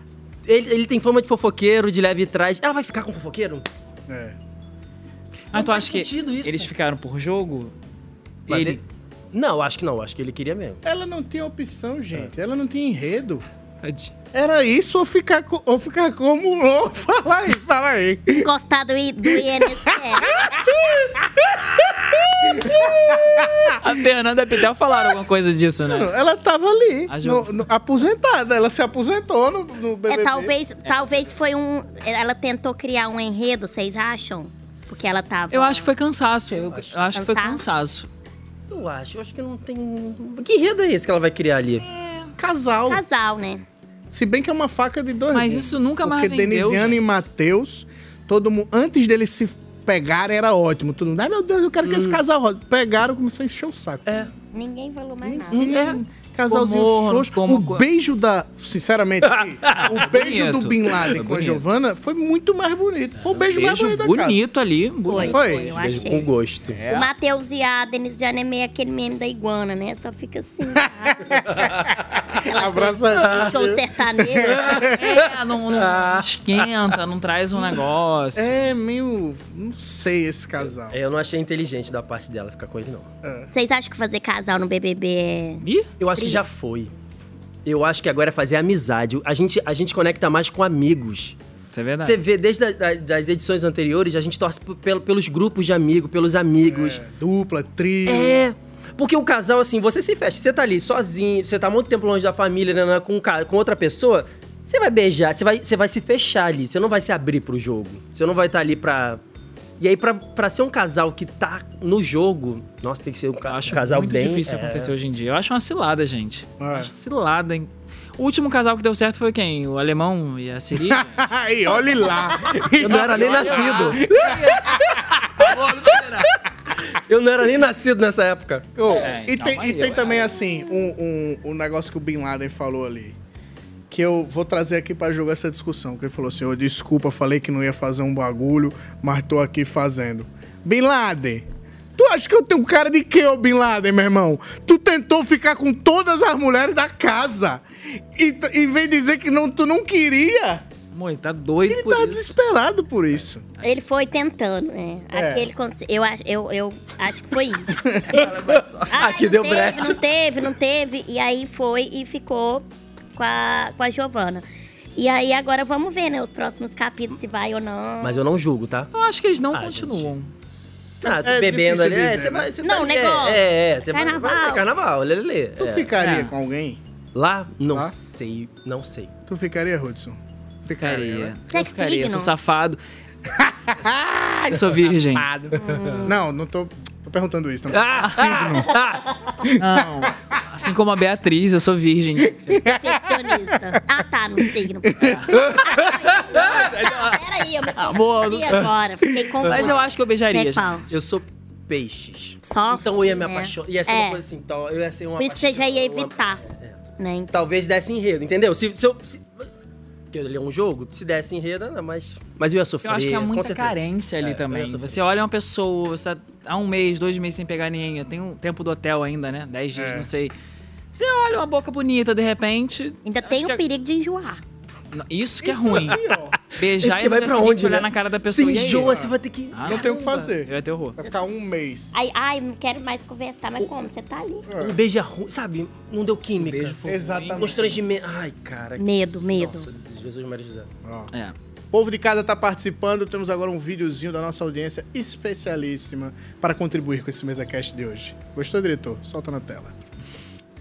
Ele, ele tem fama de fofoqueiro, de leve e trás. Ela vai ficar com fofoqueiro? É. Ah, tu faz acha que isso. eles ficaram por jogo? Mas Ele... ele- Não, acho que não. Acho que ele queria mesmo. Ela não tinha opção, gente. Ela não tinha enredo. Tadinho. Era isso ou ficar, co- ou ficar como louco? Fala aí, fala aí. Gostar do, I- do INSS. A Fernanda Pitel falaram alguma coisa disso, né? Ela tava ali, A no- no- aposentada. Ela se aposentou no, no BBB. É, talvez, talvez foi um. Ela tentou criar um enredo, vocês acham? Porque ela tava. Eu acho que foi cansaço. Eu, eu acho que foi Cansaço? cansaço. Eu acho. Eu acho que não tem... Que enredo é esse que ela vai criar ali? Casal. Casal, né? Se bem que é uma faca de dois Mas isso nunca mais Porque vendeu, Denisiano e Matheus, todo mundo, antes deles se pegarem, era ótimo. Todo mundo, ai meu Deus, eu quero que esse casal rode. Pegaram, começou a encher o saco. É. Ninguém falou mais nada. É, casalzinho Como- xoxo. como- o beijo da. Sinceramente, aqui, o beijo Bonito. do Bin Laden Foi com a bonito. Giovanna foi muito mais bonito. Foi o beijo, mais Beijo bonito da casa. bonito ali. Foi, bonito. Foi? eu Beijo achei. com gosto. É. O Matheus e a Denisiane é meio aquele meme da iguana, né? Só fica assim. Aquela Abraça- coisa, Show sertanejo. É, não, não esquenta, não traz um negócio. É meio. Não sei esse casal. É, Eu não achei inteligente da parte dela ficar com ele, não. Vocês acham que fazer casal no BBB é. Ih, Eu acho que já foi. Eu acho que agora é fazer amizade. A gente, a gente conecta mais com amigos. isso é verdade. Você vê desde a, da- das edições anteriores, a gente torce pelo- pelos grupos de amigos, pelos amigos. Dupla, trio. É. Porque o casal, assim, você se fecha. Você tá ali sozinho, você tá muito tempo longe da família, né, né, com, com outra pessoa. Você vai beijar, você vai, você vai se fechar ali. Você não vai se abrir pro jogo. Você não vai estar ali pra. E aí, pra, pra ser um casal que tá no jogo, nossa, tem que ser um, ca- acho um casal muito bem. difícil é. acontecer hoje em dia. Eu acho uma cilada, gente. Eu É. acho cilada, hein? O último casal que deu certo foi quem? O alemão e a Siri? Aí, olhe lá. Eu não era nem nascido. Eu não era nem nascido nessa época. Ô, É, e calma tem, aí, e tem eu- também, assim, um, um, um negócio que o Bin Laden falou ali. Que eu vou trazer aqui pra jogar essa discussão. Que ele falou assim: ô, desculpa, falei que não ia fazer um bagulho, mas tô aqui fazendo. Bin Laden, tu acha que eu tenho cara de quê, ô Bin Laden, meu irmão? Tu tentou ficar com todas as mulheres da casa. E, e vem dizer que não, tu não queria. Amor, ele tá doido Ele por tá isso. desesperado por isso. Ele foi tentando, né? É. Aquele conce- eu, acho- eu, eu acho que foi isso. Ai, Aqui deu teve, brecha. Não teve, não teve. E aí foi e ficou com a, com a Giovana. E aí agora vamos ver, né? Os próximos capítulos, se vai ou não. Mas eu não julgo, tá? Eu acho que eles não Ah, continuam. Ah, você É bebendo difícil ali. É, dizer, você né? vai. Você Não, tá ali, negócio. É, é, é. Você vai- Carnaval. Vai, vai, carnaval, lê, lê. Tu é. ficaria É. com alguém? Lá? Não Lá? sei, não sei. Tu ficaria, Hudson? Ficaria. né? Que Eu ficaria, signo? sou safado. eu sou virgem. Não, não tô perguntando isso. Não. Ah, Não. Assim como a Beatriz, eu sou virgem. Perfeccionista. Ah, tá, no signo. Ah, Peraí, eu me Amor, perdi agora. Fiquei confusa. Mas eu acho que eu beijaria, Zé gente. Eu sou peixes. Só Então eu ia me né? apaixonar. Ia ser É. uma coisa assim, tal. Eu ia ser uma Por isso que você já ia evitar. Né? Talvez desse enredo, entendeu? Se, se eu. se- porque ele é um jogo, se desse enredo, não, mas, mas eu ia sofrer. Eu acho que há com muita carência ali É, eu também. Você olha uma pessoa, você tá há um mês, dois meses sem pegar ninguém. Tem um tempo do hotel ainda, né? Dez dias, É. não sei. Você olha uma boca bonita, de repente. Ainda tem o que é- perigo de enjoar. Isso que é Isso ruim. aí, ó. Beijar e vai pra seguinte onde, olhar né? na cara da pessoa. e aí? enjoa, você vai ter que. Ah, Não tem o que fazer. Eu ia ter horror. Vai ficar um mês. Ai, ai, não quero mais conversar, mas como? Você tá ali. Um beijo é ruim, sabe? Não deu química. beijo foi Exatamente. Constrangimento. Ai, cara. Medo, medo. Nossa, Jesus Maria José. Ó. É. O povo de casa tá participando. Temos agora um videozinho da nossa audiência especialíssima para contribuir com esse MesaCast de hoje. Gostou, diretor? Solta na tela.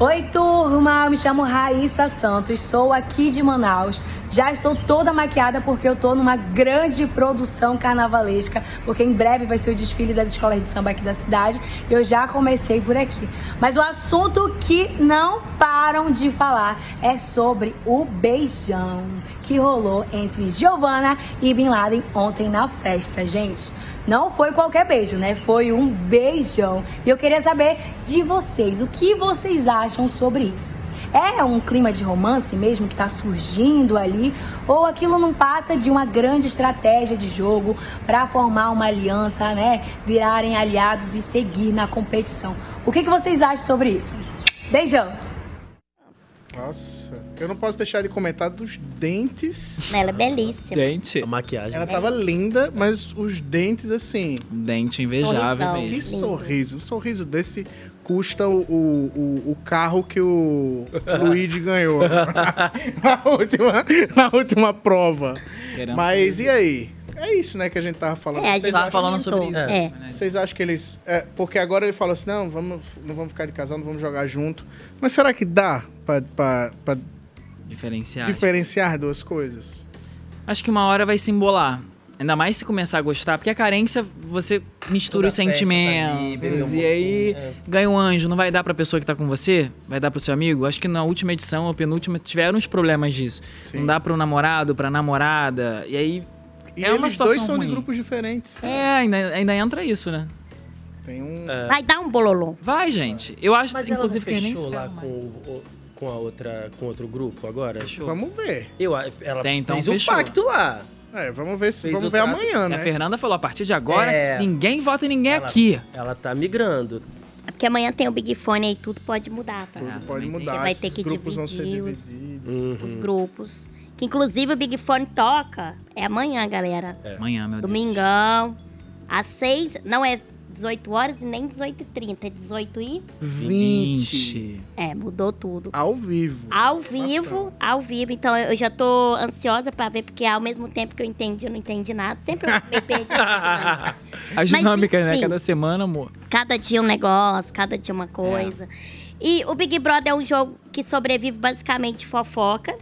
Oi, turma! Me chamo Raíssa Santos, sou aqui de Manaus. Já estou toda maquiada porque eu tô numa grande produção carnavalesca, porque em breve vai ser o desfile das escolas de samba aqui da cidade. Eu já comecei por aqui. Mas o assunto que não param de falar é sobre o beijão que rolou entre Giovanna e Bin Laden ontem na festa, gente. Não foi qualquer beijo, né? Foi um beijão. E eu queria saber de vocês, o que vocês acham sobre isso? É um clima de romance mesmo que tá surgindo ali? Ou aquilo não passa de uma grande estratégia de jogo para formar uma aliança, né? Virarem aliados e seguir na competição? O que, que vocês acham sobre isso? Beijão! Nossa, eu não posso deixar de comentar dos dentes. Ela é belíssima. Dente. A maquiagem. Ela tava linda, mas os dentes, assim. Um dente invejável Sorrisão. mesmo. Que sorriso. Um sorriso desse custa o, o, o- o carro que o Luigi ganhou na, última, na última prova. Mas e aí? É isso, né, que a gente tava falando. É, a gente Vocês tava falando sobre isso. É. Vocês acham que eles. é, porque agora ele falou assim: não, vamos, não vamos ficar de casal, não vamos jogar junto. Mas será que dá pra, pra- pra Diferenciar. diferenciar duas coisas? Acho que uma hora vai se embolar. Ainda mais se começar a gostar, porque a carência, você mistura Toda os tá sentimentos. ali, um e aí é. ganha um anjo. Não vai dar pra pessoa que tá com você? Vai dar pro seu amigo? Acho que na última edição, ou penúltima, tiveram uns problemas disso. Sim. Não dá pro namorado, pra namorada. E aí. E é eles uma situação dois são de ruim. grupos diferentes. É, ainda, ainda entra isso, né? Tem um. Vai dar um bololô. Vai, gente. Eu acho, Mas ela não inclusive, que nem fechou lá com, o- com a outra, com outro grupo agora? Vamos ver. Eu, a- ela Tem, então fez um fechou. pacto lá. É, vamos ver se Fez vamos ver trato. amanhã, E né? A Fernanda falou: a partir de agora, É. ninguém vota em ninguém Ela- aqui. Ela tá migrando. É porque amanhã tem o Big Fone aí, tudo pode mudar, tá? Tudo Ah, pode mudar. Vai ter que grupos vão ser dividir os- divididos. Uhum. Os grupos. Que inclusive o Big Fone toca. É amanhã, galera. Amanhã, meu Deus. Domingão. Às seis. Não é 18 horas e nem 18h30. É 18 e. 20. É, mudou tudo. Ao vivo. Ao vivo, ao vivo. Então eu já tô ansiosa pra ver, porque ao mesmo tempo que eu entendi, eu não entendi nada. Sempre eu me perdi. na dinâmica. As Mas, dinâmicas, né? Cada semana, amor. Cada dia um negócio, cada dia uma coisa. E o Big Brother é um jogo que sobrevive basicamente fofoca,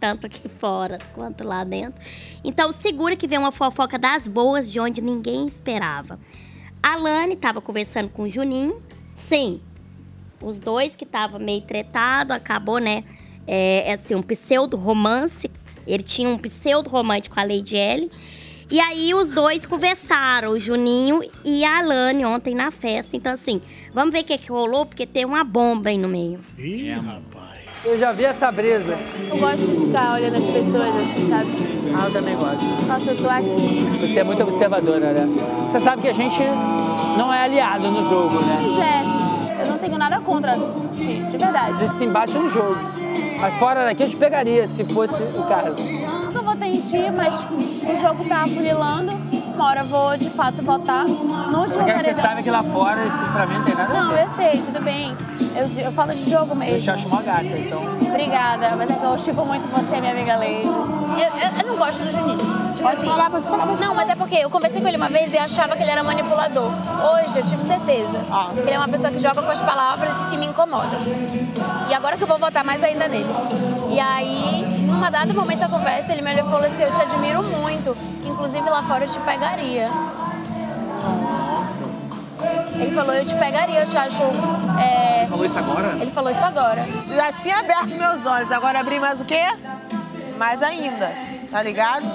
tanto aqui fora quanto lá dentro. Então segura que vem uma fofoca das boas de onde ninguém esperava. A Lani tava conversando com o Juninho. Sim, os dois que estavam meio tretado, acabou, né? É, é assim, um pseudo-romance. Ele tinha um pseudo-romântico com a Lady L. E aí os dois conversaram, o Juninho e a Alane ontem na festa. Então, assim, vamos ver o que, que rolou, porque tem uma bomba aí no meio. Ih, É, rapaz. Eu já vi essa brisa. Eu gosto de ficar olhando as pessoas assim, sabe? Ah, eu também gosto. Nossa, eu tô aqui. Você é muito observadora, né? Você sabe que a gente não é aliado no jogo, né? Pois é, eu não tenho nada contra ti, de A verdade. gente se embate no jogo. Mas fora daqui eu te pegaria, se fosse o caso. Nunca votei em ti, mas o jogo tá afunilando. Uma hora eu vou, de fato, votar no último Você, quer, você sabe que lá fora isso pra mim não tem nada a Não, ver. eu sei, tudo bem. Eu, eu falo de jogo Eu mesmo. te acho uma gata, então. Obrigada, mas é que eu tipo muito você, minha amiga Leide. Eu, eu, eu não gosto do Juninho. Tipo Pode assim, falar, pode falar, pode Não, mas é porque eu conversei com ele uma vez e achava que ele era manipulador. Hoje eu tive certeza que ele é uma pessoa que joga com as palavras e que me incomoda. E agora que eu vou votar mais ainda nele. E aí, numa dado momento da conversa, ele me olhou e falou assim, eu te admiro muito. Inclusive lá fora eu te pegaria. Ele falou, eu te pegaria, eu te acho. é, Falou isso agora? Ele falou isso agora. Já tinha aberto meus olhos, agora abri mais o quê? Mais ainda, tá ligado?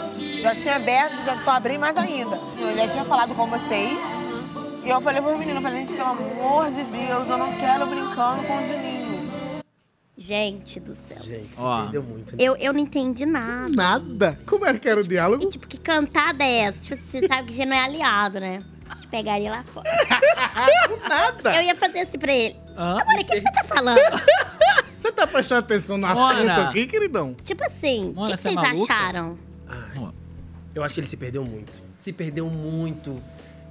Já tinha aberto, já tô abrindo mais ainda. Eu já tinha falado com vocês. E eu falei pros meninos, eu falei, gente, pelo amor de Deus, eu não quero brincando com o Juninho. Gente do céu. Gente, Ó. perdeu muito. Eu, eu não entendi nada. Nada. Como é que era o diálogo? E, tipo, que cantada é essa? Tipo, você sabe que já não é aliado, né? Te pegaria lá fora. Nada. Eu ia fazer assim pra ele. Hã? Amor, o que, que você tá falando? Você tá prestando atenção no Mona. assunto aqui, queridão? tipo assim, o que, que você é vocês maluca? acharam? Eu acho que ele se perdeu muito. Se perdeu muito.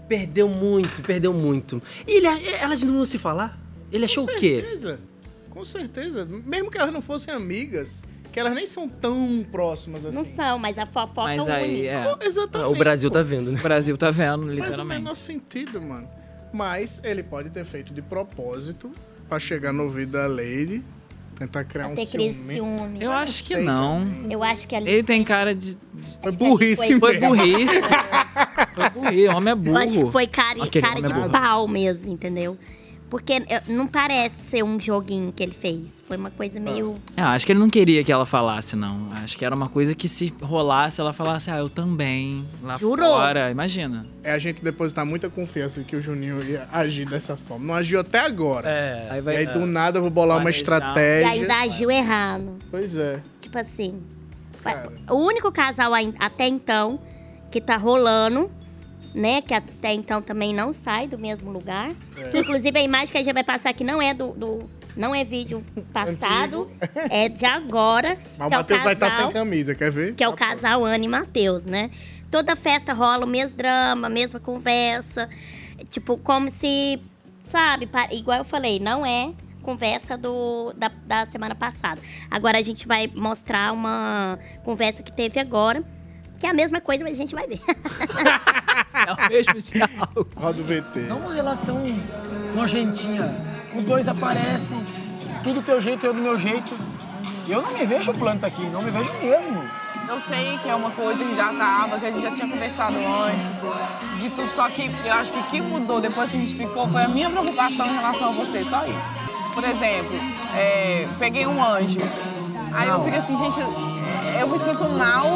Perdeu muito, perdeu muito. E ele, elas não iam se falar? Ele achou Com o quê? certeza. Com certeza. Mesmo que elas não fossem amigas, que elas nem são tão próximas assim. Não são, mas a fofoca Mas aí, é. Pô, Exatamente. O Brasil pô. tá vendo, né? O Brasil tá vendo, Faz o literalmente. menor sentido, mano. Mas ele pode ter feito de propósito pra chegar no ouvido da Lady, tentar criar um ciúme. ciúme. Eu acho que não. Eu acho que ali. Ele tem cara de. Foi burrice Foi burrice. Foi burrice. Homem é Eu burro. acho que foi cara, Aquele cara homem de é burro. pau mesmo, entendeu? Porque não parece ser um joguinho que ele fez. Foi uma coisa meio. Ah, acho que ele não queria que ela falasse, não. Acho que era uma coisa que se rolasse, ela falasse, ah, eu também. Lá Jurou? fora. Imagina. É a gente depositar muita confiança que o Juninho ia agir dessa forma. Não agiu até agora. É. Aí E vai. aí do nada eu vou bolar uma Planejar. E estratégia. ainda agiu errado. Pois é. Tipo assim. Cara. O único casal até então que tá rolando, né? Que até então também não sai do mesmo lugar. É. Inclusive a imagem que a gente vai passar aqui não é do. do- não é vídeo passado, é de agora. Mas o que é Matheus vai estar casal- sem camisa, quer ver? que é o casal Ana e Matheus, né? Toda festa rola o mesmo drama, a mesma conversa. Tipo, como se, sabe, igual eu falei, não é conversa do, da, da semana passada. Agora a gente vai mostrar uma conversa que teve agora, que é a mesma coisa, mas a gente vai ver. É o mesmo diálogo. Roda o VT. Não uma relação nojentinha. Os dois aparecem, tudo teu jeito, eu do meu jeito. E eu não me vejo planta aqui, não me vejo mesmo. Eu sei que é uma coisa que já tava, que a gente já tinha conversado antes, de tudo, só que eu acho que o que mudou depois que a gente ficou foi a minha preocupação em relação a você, só isso. Por exemplo, é, peguei um anjo. Aí eu fico assim, gente, eu me sinto mal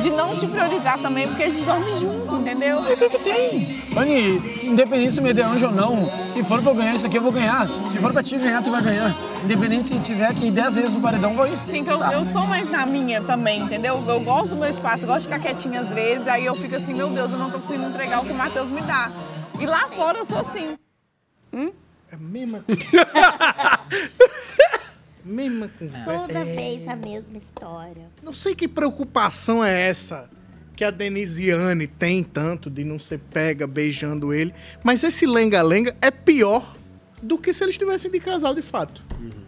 de não te priorizar também, porque a gente dorme junto, entendeu? O que, que tem? Anny, se- independente se me der anjo ou não, se for pra eu ganhar isso aqui, eu vou ganhar. Se for pra te ganhar, tu vai ganhar. Independente se tiver aqui 10 vezes no paredão, vai. Sim, então eu sou mais na minha também, entendeu? Eu gosto do meu espaço, gosto de ficar quietinha às vezes, aí eu fico assim, meu Deus, eu não tô conseguindo entregar o que o Matheus me dá. E lá fora eu sou assim. É a mesma Mesma conversa. Toda vez a mesma história. Não sei que preocupação é essa que a Denisiane tem tanto de não ser pega beijando ele, mas esse lenga-lenga é pior do que se eles estivessem de casal de fato.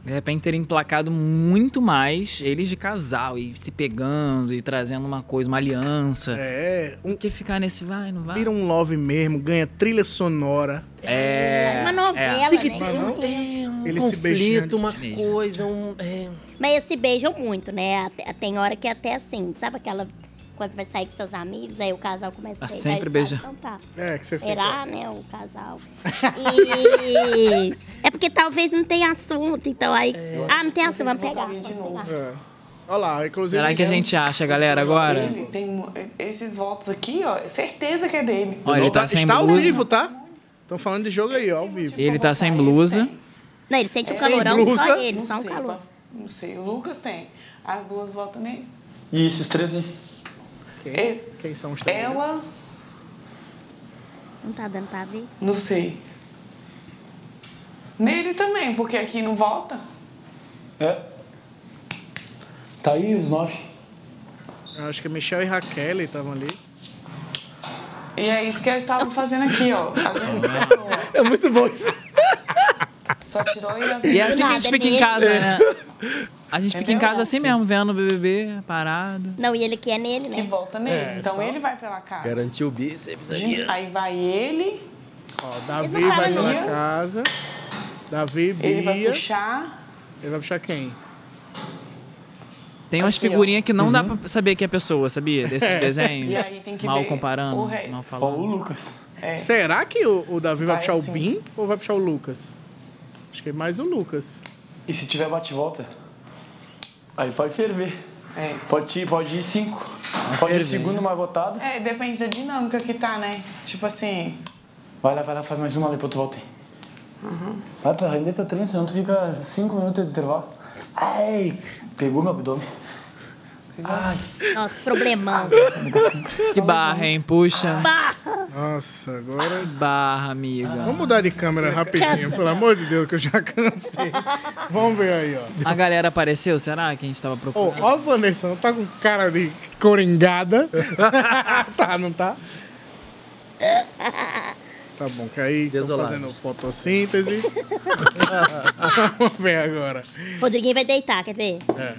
De repente terem emplacado muito mais eles de casal e se pegando e trazendo uma coisa, uma aliança. É, um, que ficar nesse vai, não vai. vira um love mesmo, ganha trilha sonora. É. Uma novela, Tem que né? ter um, é, um Ele se beijando. conflito, uma coisa, um... É. Mas eles se beijam muito, né? Tem hora que é até assim, sabe aquela. Quando vai sair com seus amigos, aí o casal começa a Ah, beijar. sempre e beija. fala, Então tá. É, que você fica. Será, né, o casal. E é porque talvez não tenha assunto, então aí. ah, não tem assunto, vamos pegar. vamos pegar. É. Olha lá, inclusive. Será que a gente acha, galera, agora? Ele tem esses votos aqui, ó, certeza que é dele. Olha, ele tá sem Está ao blusa. vivo, tá? Estão falando de jogo aí, ó, ao vivo. Ele tá sem blusa. Não, ele sente o Sem calorão, blusa. só ele, Não só um sei, calor. Não sei, o Lucas tem. As duas votam nele. E esses três aí? Quem, quem são os três? Ela, Não tá dando pra ver? não sei. Nele também, porque aqui não vota. É. Tá aí os nove. Eu acho que Michel e Raquel estavam ali. E é isso que eles estavam fazendo aqui, ó. Fazendo pessoa. É muito bom isso. Só tirou ele as E é assim que a gente fica em nele. casa, né? A gente É fica em casa assim mesmo, vendo o BBB, parado. Não, e ele quer nele, que né? volta nele. É, então só- ele vai pela casa. Garantiu o bíceps. Aí vai ele, Ó, Davi vai falam pela casa. Davi, Bia. ele vai puxar. Ele vai puxar quem? Tem umas figurinhas que não dá pra saber que é a pessoa, sabia? Desse desenho. E aí tem que Mal ver comparando, o resto. mal Ó, o falando. Lucas. É. Será que o, o Davi vai, Vai puxar sim. o Bin ou vai puxar o Lucas? Acho que é mais o Lucas. E se tiver bate-volta? Aí pode ferver. É. Pode ir, pode ir cinco. Pode ir o ferver. segundo mais votado. É, depende da dinâmica que tá, né? Tipo assim, Vai lá, vai lá, faz mais uma ali pra tu voltar. Vai pra render teu treino, senão tu fica cinco minutos de intervalo. Ai, pegou meu abdômen. Ai. Nossa, problemão. Que barra, hein? Puxa. Barra. Nossa, agora. Barra, amiga. Vamos mudar de câmera rapidinho, pelo amor de Deus, que eu já cansei. Vamos ver aí, ó. A galera apareceu? Será que a gente tava procurando? ó a Vanessa, não tá com cara de coringada? tá, não tá? Tá bom, que aí Desolado. fazendo fotossíntese. Vamos ver agora. Rodriguinho vai deitar, quer ver? É.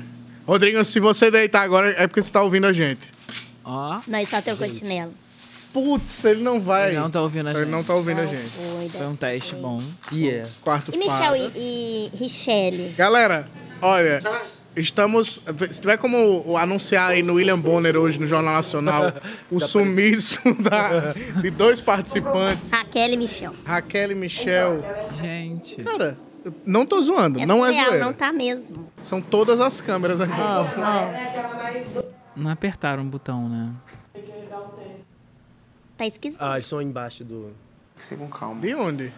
Rodrigo, se você deitar agora, é porque você tá ouvindo a gente. Ó. Não, ele só trocou de chinelo. Putz, ele não vai. Ele não tá ouvindo a gente. Ele não tá ouvindo a gente. foi, Foi um teste bom. Yeah. Quarto E Michel e, e Richelle? Galera, olha, estamos. Se tiver como anunciar aí no William Bonner hoje no Jornal Nacional o sumiço da- de dois participantes, Raquel e Michel. Raquel e Michel. Gente. Cara, não tô zoando, não é zoeira. Não tá mesmo. São todas as câmeras aqui. Ó, ó. Não apertaram o botão, né? Tá esquisito. Ah, eles são embaixo do. Você com calma. De onde?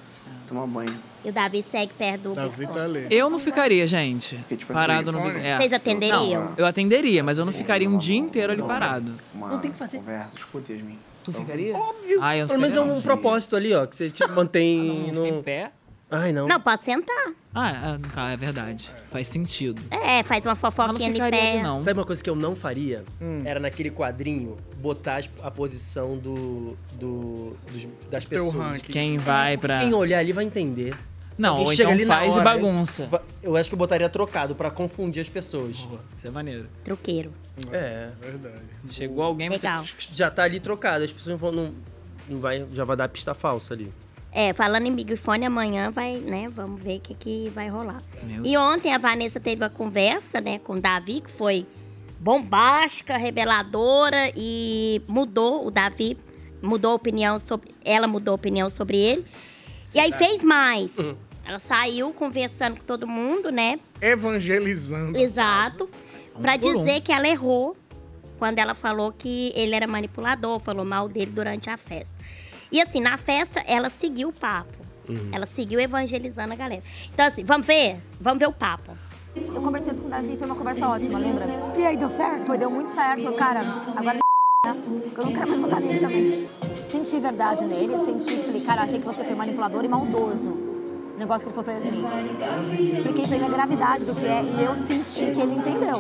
Tomar banho. E o Davi segue perto do Davi tá ali. Eu não ficaria, gente. tipo parado assim, no. É. Vocês atenderiam? Não, eu atenderia, mas eu não ficaria um dia inteiro ali parado. Não tem que fazer. Conversa, escute, Yasmin. Tu ficaria? Óbvio. Ah, eu menos é um propósito ali, ó, que você te mantém Não, no. em pé? Ai, não. Não, pode sentar. Ah, é, tá, é verdade. Faz sentido. É, faz uma fofoquinha de ficaria pé. ali, não. Sabe uma coisa que eu não faria? Hum. Era naquele quadrinho botar as- a posição do, do- dos- das Teu pessoas. ranking. Quem vai pra. Quem olhar ali vai entender. Não, alguém ou chega então ali na faz e hora, bagunça. eu- Eu acho que eu botaria trocado pra confundir as pessoas. Isso é maneiro. Truqueiro. É. Verdade. Chegou alguém, você. Legal. Já tá ali trocado, as pessoas vão. Não, não vai, já vai dar pista falsa ali. É, falando em Big Fone, amanhã vai, né? Vamos ver o que, que vai rolar. Meu E ontem a Vanessa teve uma conversa, né, com o Davi, que foi bombástica, reveladora e mudou o Davi, mudou a opinião sobre. Ela mudou a opinião sobre ele. E aí fez mais. Ela saiu conversando com todo mundo, né? Evangelizando. Exato. Pra por um. dizer que ela errou quando ela falou que ele era manipulador, falou mal dele durante a festa. E assim, na festa, ela seguiu o papo. Uhum. Ela seguiu evangelizando a galera. Então, assim, vamos ver? Vamos ver o papo. Eu conversei com o Davi, foi uma conversa ótima, lembra? E aí, deu certo? Foi, deu muito certo. Cara, agora né? eu não quero mais votar nele também. Senti verdade nele, senti, falei, cara, achei que você foi manipulador e maldoso. O negócio que ele falou pra ele assim. Expliquei pra ele a gravidade do que é e eu senti que ele entendeu.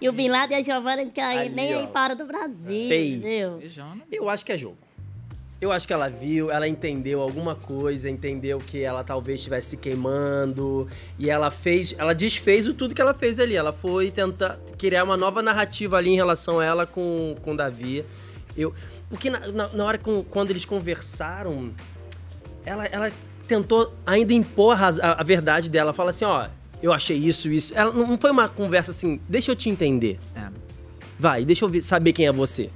E o Bin Laden e a Giovanna que aí Ali, nem ó. aí para do Brasil, Tem. entendeu? Eu acho que é jogo. Eu acho que ela viu, ela entendeu alguma coisa, entendeu que ela talvez estivesse se queimando. E ela fez. Ela desfez o tudo que ela fez ali. Ela foi tentar criar uma nova narrativa ali em relação a ela com, com o Davi. Eu, porque na, na, na hora com, quando eles conversaram, ela, ela tentou ainda impor a, a- a verdade dela. Fala assim, ó, eu achei isso, isso. Ela não foi uma conversa assim, deixa eu te entender. Vai, deixa eu saber quem é você.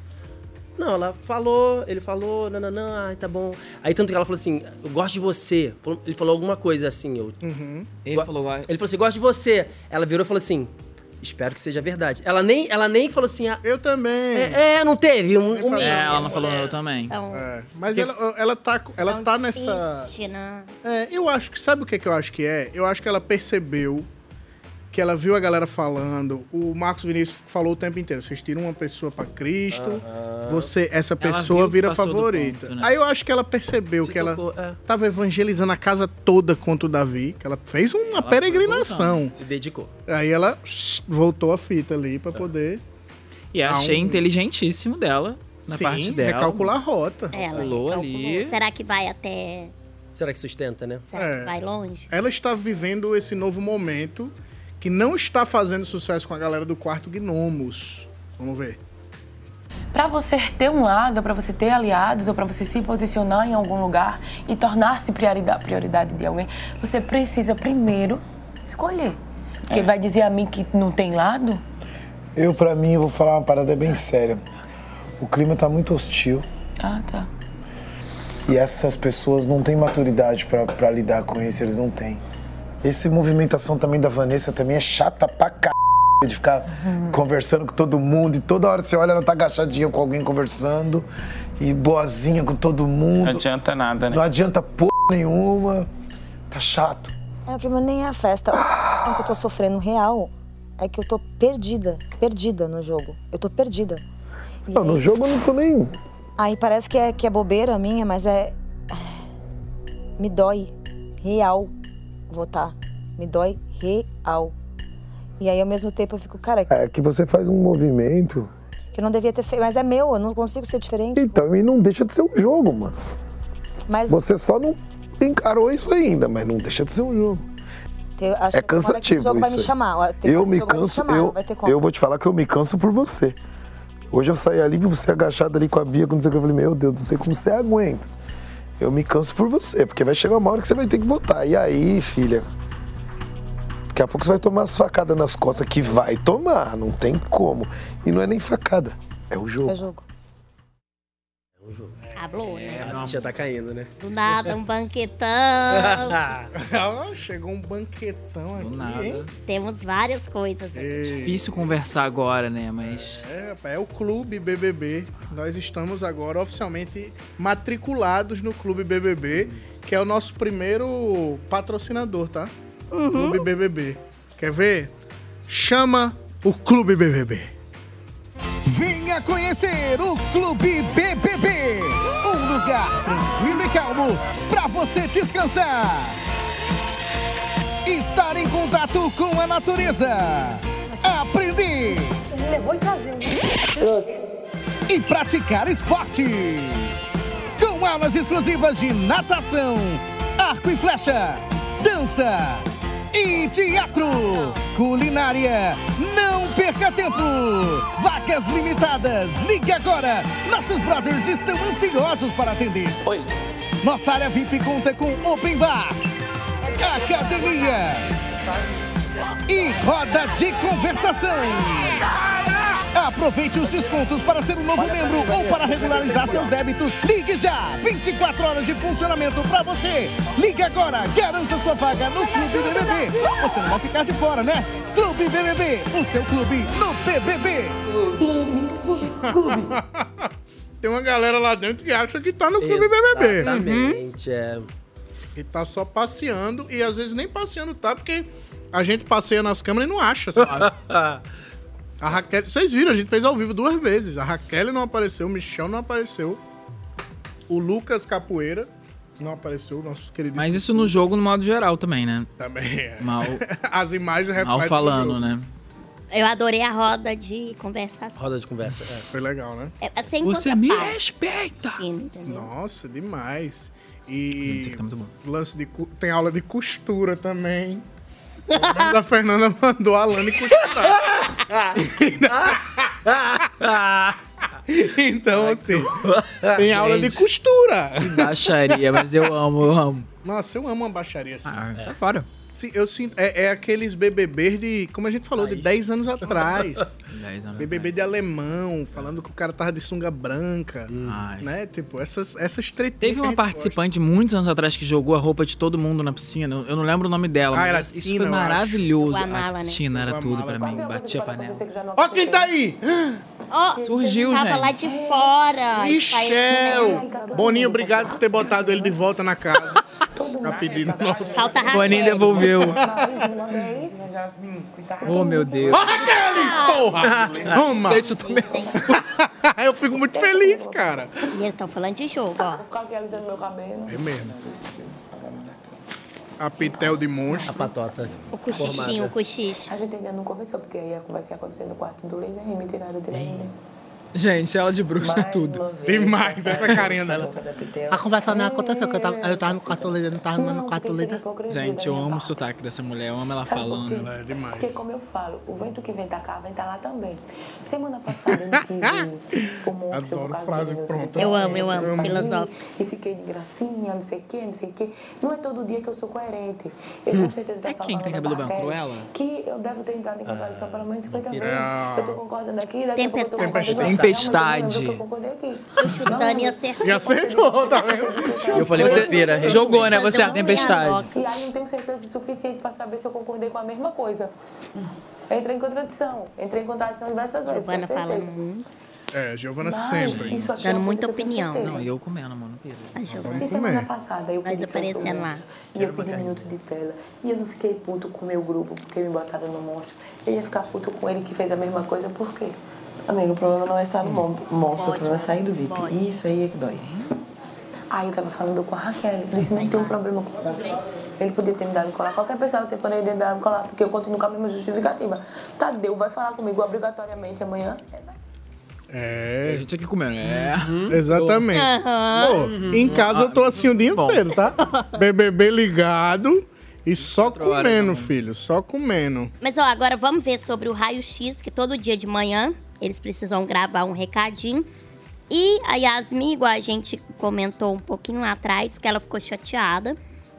Não, ela falou, ele falou, não, não, não, ai, tá bom. Aí tanto que ela falou assim, eu gosto de você. Ele falou alguma coisa assim, eu... Ele falou... Ele falou assim, gosto de você. Ela virou e falou assim, espero que seja verdade. Ela nem, ela nem falou assim... Ah, eu também. É, é, não teve um, um É, ela não falou eu também. Então, É, mas ela, ela tá, ela tá nessa. Né? É, eu acho que. Sabe o que, que eu acho que é? Eu acho que ela percebeu que ela viu a galera falando. O Marcos Vinícius falou o tempo inteiro: vocês tiram uma pessoa pra Cristo, Aham. você, essa Ela pessoa vira favorita. ponto, né? Aí eu acho que ela percebeu Se que ela tocou, é. tava evangelizando a casa toda contra o Davi, que ela fez uma Ela peregrinação. Se dedicou. Aí ela voltou a fita ali pra poder. E achei um- inteligentíssimo dela, na Sim, parte dela. recalcular a rota. Ela Pulou ali. Será que vai até. Será que sustenta, né? Será É. que vai longe? Ela está vivendo esse novo momento que não está fazendo sucesso com a galera do quarto Gnomos. Vamos ver. Para você ter um lado, para você ter aliados ou para você se posicionar em algum lugar e tornar-se prioridade, prioridade de alguém, você precisa primeiro escolher. Porque vai dizer a mim que não tem lado? Eu, pra mim, vou falar uma parada bem séria. O clima tá muito hostil Ah, tá. e essas pessoas não têm maturidade pra lidar com isso, eles não têm. Essa movimentação também da Vanessa também é chata pra c... de ficar conversando com todo mundo e toda hora você olha, ela tá agachadinha com alguém conversando e boazinha com todo mundo. Não adianta nada, né? Não adianta porra nenhuma. Tá chato. É, o problema nem é a festa. A questão que eu tô sofrendo real é que eu tô perdida, perdida no jogo. Eu tô perdida. E Não, no aí- jogo eu não tô nem. Aí parece que é, que é bobeira minha, mas é. Me dói. Real votar. Me dói real. E aí, ao mesmo tempo, eu fico, cara, É que você faz um movimento. que eu não devia ter feito. Mas é meu, eu não consigo ser diferente. Então, e não deixa de ser um jogo, mano. Mas Você só não encarou isso ainda, mas não deixa de ser um jogo. eu acho É que hora que cansativo o jogo vai me chamar. Eu me canso, chamar, eu, eu vou te falar que eu me canso por você. Hoje eu saí ali, vi você agachado ali com a Bia, quando você eu falei, meu Deus, não sei como você aguenta. Eu me canso por você, porque vai chegar uma hora que você vai ter que votar. E aí, filha? Daqui a pouco você vai tomar as facadas nas costas, que vai tomar, não tem como. E não é nem facada, é o jogo. É jogo. É um jogo. Hablou, né? É, a ficha tá caindo, né? Do nada, um banquetão. Ah, chegou um banquetão aqui, nada. hein? Temos várias coisas. aqui. Difícil conversar agora, né? Mas. É, rapaz, é o Clube BBB. Nós estamos agora oficialmente matriculados no Clube BBB, que é o nosso primeiro patrocinador, tá? Uhum. Clube BBB. Quer ver? Chama o Clube BBB. Conhecer o Clube BBB, um lugar tranquilo e calmo para você descansar. Estar em contato com a natureza, aprender Ele levou e trazendo. e praticar esporte. Com aulas exclusivas de natação, arco e flecha, dança e teatro. Culinária, não perca tempo. Vagas limitadas. Ligue agora. Nossos brothers estão ansiosos para atender. Oi. Nossa área VIP conta com open bar, academia e roda de conversação. Aproveite os descontos para ser um novo membro ou para regularizar seus débitos. Ligue já! 24 horas de funcionamento para você. Ligue agora, garanta sua vaga no Clube BBB. Você não vai ficar de fora, né? Clube BBB, o seu clube no BBB. Tem uma galera lá dentro que acha que tá no Clube Uhum. BBB. Exatamente, é. E tá só passeando, e às vezes nem passeando tá, porque a gente passeia nas câmeras e não acha, sabe? A Raquel, vocês viram, a gente fez ao vivo duas vezes. A Raquel não apareceu, o Michel não apareceu. O Lucas Capoeira não apareceu, nosso querido. Mas isso no jogo, no modo geral também, né? Também é. Mal, As imagens refletem. mal falando, né? Eu adorei a roda de conversação. Roda de conversa. Foi legal, né? É, sem Você me paz respeita. assistindo? Nossa, demais. E tá lance de tem aula de costura também. A Fernanda mandou a Lani costurar. então, assim, tem aula de Gente. costura. Baixaria, mas eu amo, eu amo. Nossa, eu amo uma baixaria assim. Ah, tá fora. Sim, Eu sinto, é, é aqueles BBBs de, como a gente falou, de 10 anos atrás. 10 anos BBB de alemão, falando que o cara tava de sunga branca, Ai. né? Tipo, essas, essas tretinhas Teve uma participante muitos anos atrás que jogou a roupa de todo mundo na piscina. Eu não lembro o nome dela, Ah, mas era isso Tina, foi maravilhoso. Guanala, a né? Tina era tudo pra mim, batia a panela. Ó quem tá aí! Ó, Surgiu, tava gente. lá de fora. Michel! Boninho, obrigado por ter botado ele de volta na casa. a pedido nosso. Falta Raquel. Boninho devolveu. Yasmin, cuidado. Oh, meu Deus. Ó, Raquel! Porra! Toma! Deixa eu tomar Eu fico muito feliz, cara. E eles estão falando de jogo, ó. Vou ficar aqui alisando meu cabelo. É mesmo. A pitel de monstro. A patota. O cochichinho, o cochicho. A gente ainda não conversou, porque aí a conversa ia acontecer no quarto do líder e me tiraram dele ainda. Gente, ela de bruxa é tudo. Demais, essa carinha dela. A conversa não aconteceu, porque eu tava, eu tava no quarto líder, não tava no quarto líder. Gente, eu amo o sotaque dessa mulher, eu amo ela Sabe falando. Ela é demais. Porque, como eu falo, o vento que vem tá cá, vem tá lá também. Semana passada eu não quis ir pro Adoro por causa frase do pronta. Eu amo, eu amo, filosófico. E fiquei de gracinha, não sei o quê, não sei o quê. Não é todo dia que eu sou coerente. Eu com certeza É devo quem que tem cabelo branco? Cruella? Que eu devo ter entrado em contradição pelo menos 50 vezes. Ah. Eu tô concordando aqui, daqui a pouco eu tô concordando. Tempestade. Não, eu concordei aqui. O e acertou. E acertou, tá vendo? Eu falei, você vira. Jogou, né? Você é a um tempestade. E aí não tenho certeza suficiente para saber se eu concordei com a mesma coisa. Entrei em contradição. Entrei em contradição diversas vezes, fala certeza. É, Giovana Mas sempre. isso aqui Dando muita opinião. Não, e eu comendo, mano. Pedro. A Giovana. Se semana passada eu Mas pedi aparecendo lá. e eu pedi minuto de tela e eu não fiquei puto com o meu grupo porque me botaram no monstro, eu ia ficar puto com ele que fez a mesma coisa, por quê? Amigo, o problema não é estar no mon- monstro, o Pode, problema é sair do VIP. pode. Isso aí é que dói. Aí eu tava falando com a Raquel, ele disse não tem um problema com o monstro. Ele podia ter me dado colar, qualquer pessoa tem poder ter me dado colar, porque eu continuo com a mesma justificativa. Tadeu vai falar comigo obrigatoriamente amanhã. É. A gente aqui comendo, é. Exatamente. Aham. Pô, Uhum. em casa eu tô assim o dia inteiro, tá? BBB ligado e só horas, comendo, filho. Só comendo. Mas ó, agora vamos ver sobre o raio-x, que todo dia de manhã eles precisam gravar um recadinho. E a Yasmin, igual a gente comentou um pouquinho lá atrás, que ela ficou chateada,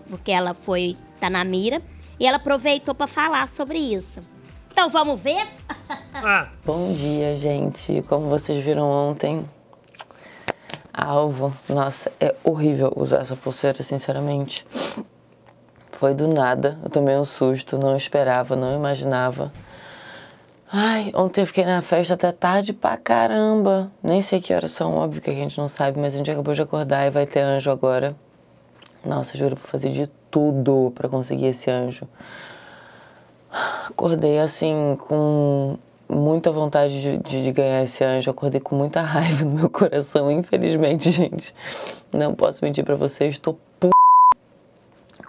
porque ela foi, tá na mira, e ela aproveitou pra falar sobre isso. Então vamos ver? Bom dia, gente. Como vocês viram ontem, alvo. Nossa, é horrível usar essa pulseira, sinceramente. Foi do nada. Eu tomei um susto, não esperava, não imaginava. Ai, ontem eu fiquei na festa até tarde pra caramba. Nem sei que horas são, óbvio que a gente não sabe, mas a gente acabou de acordar e vai ter anjo agora. Nossa, juro, vou fazer de tudo pra conseguir esse anjo. Acordei assim, com muita vontade de, de- de ganhar esse anjo. Acordei com muita raiva no meu coração, infelizmente, gente. Não posso mentir pra vocês, tô p...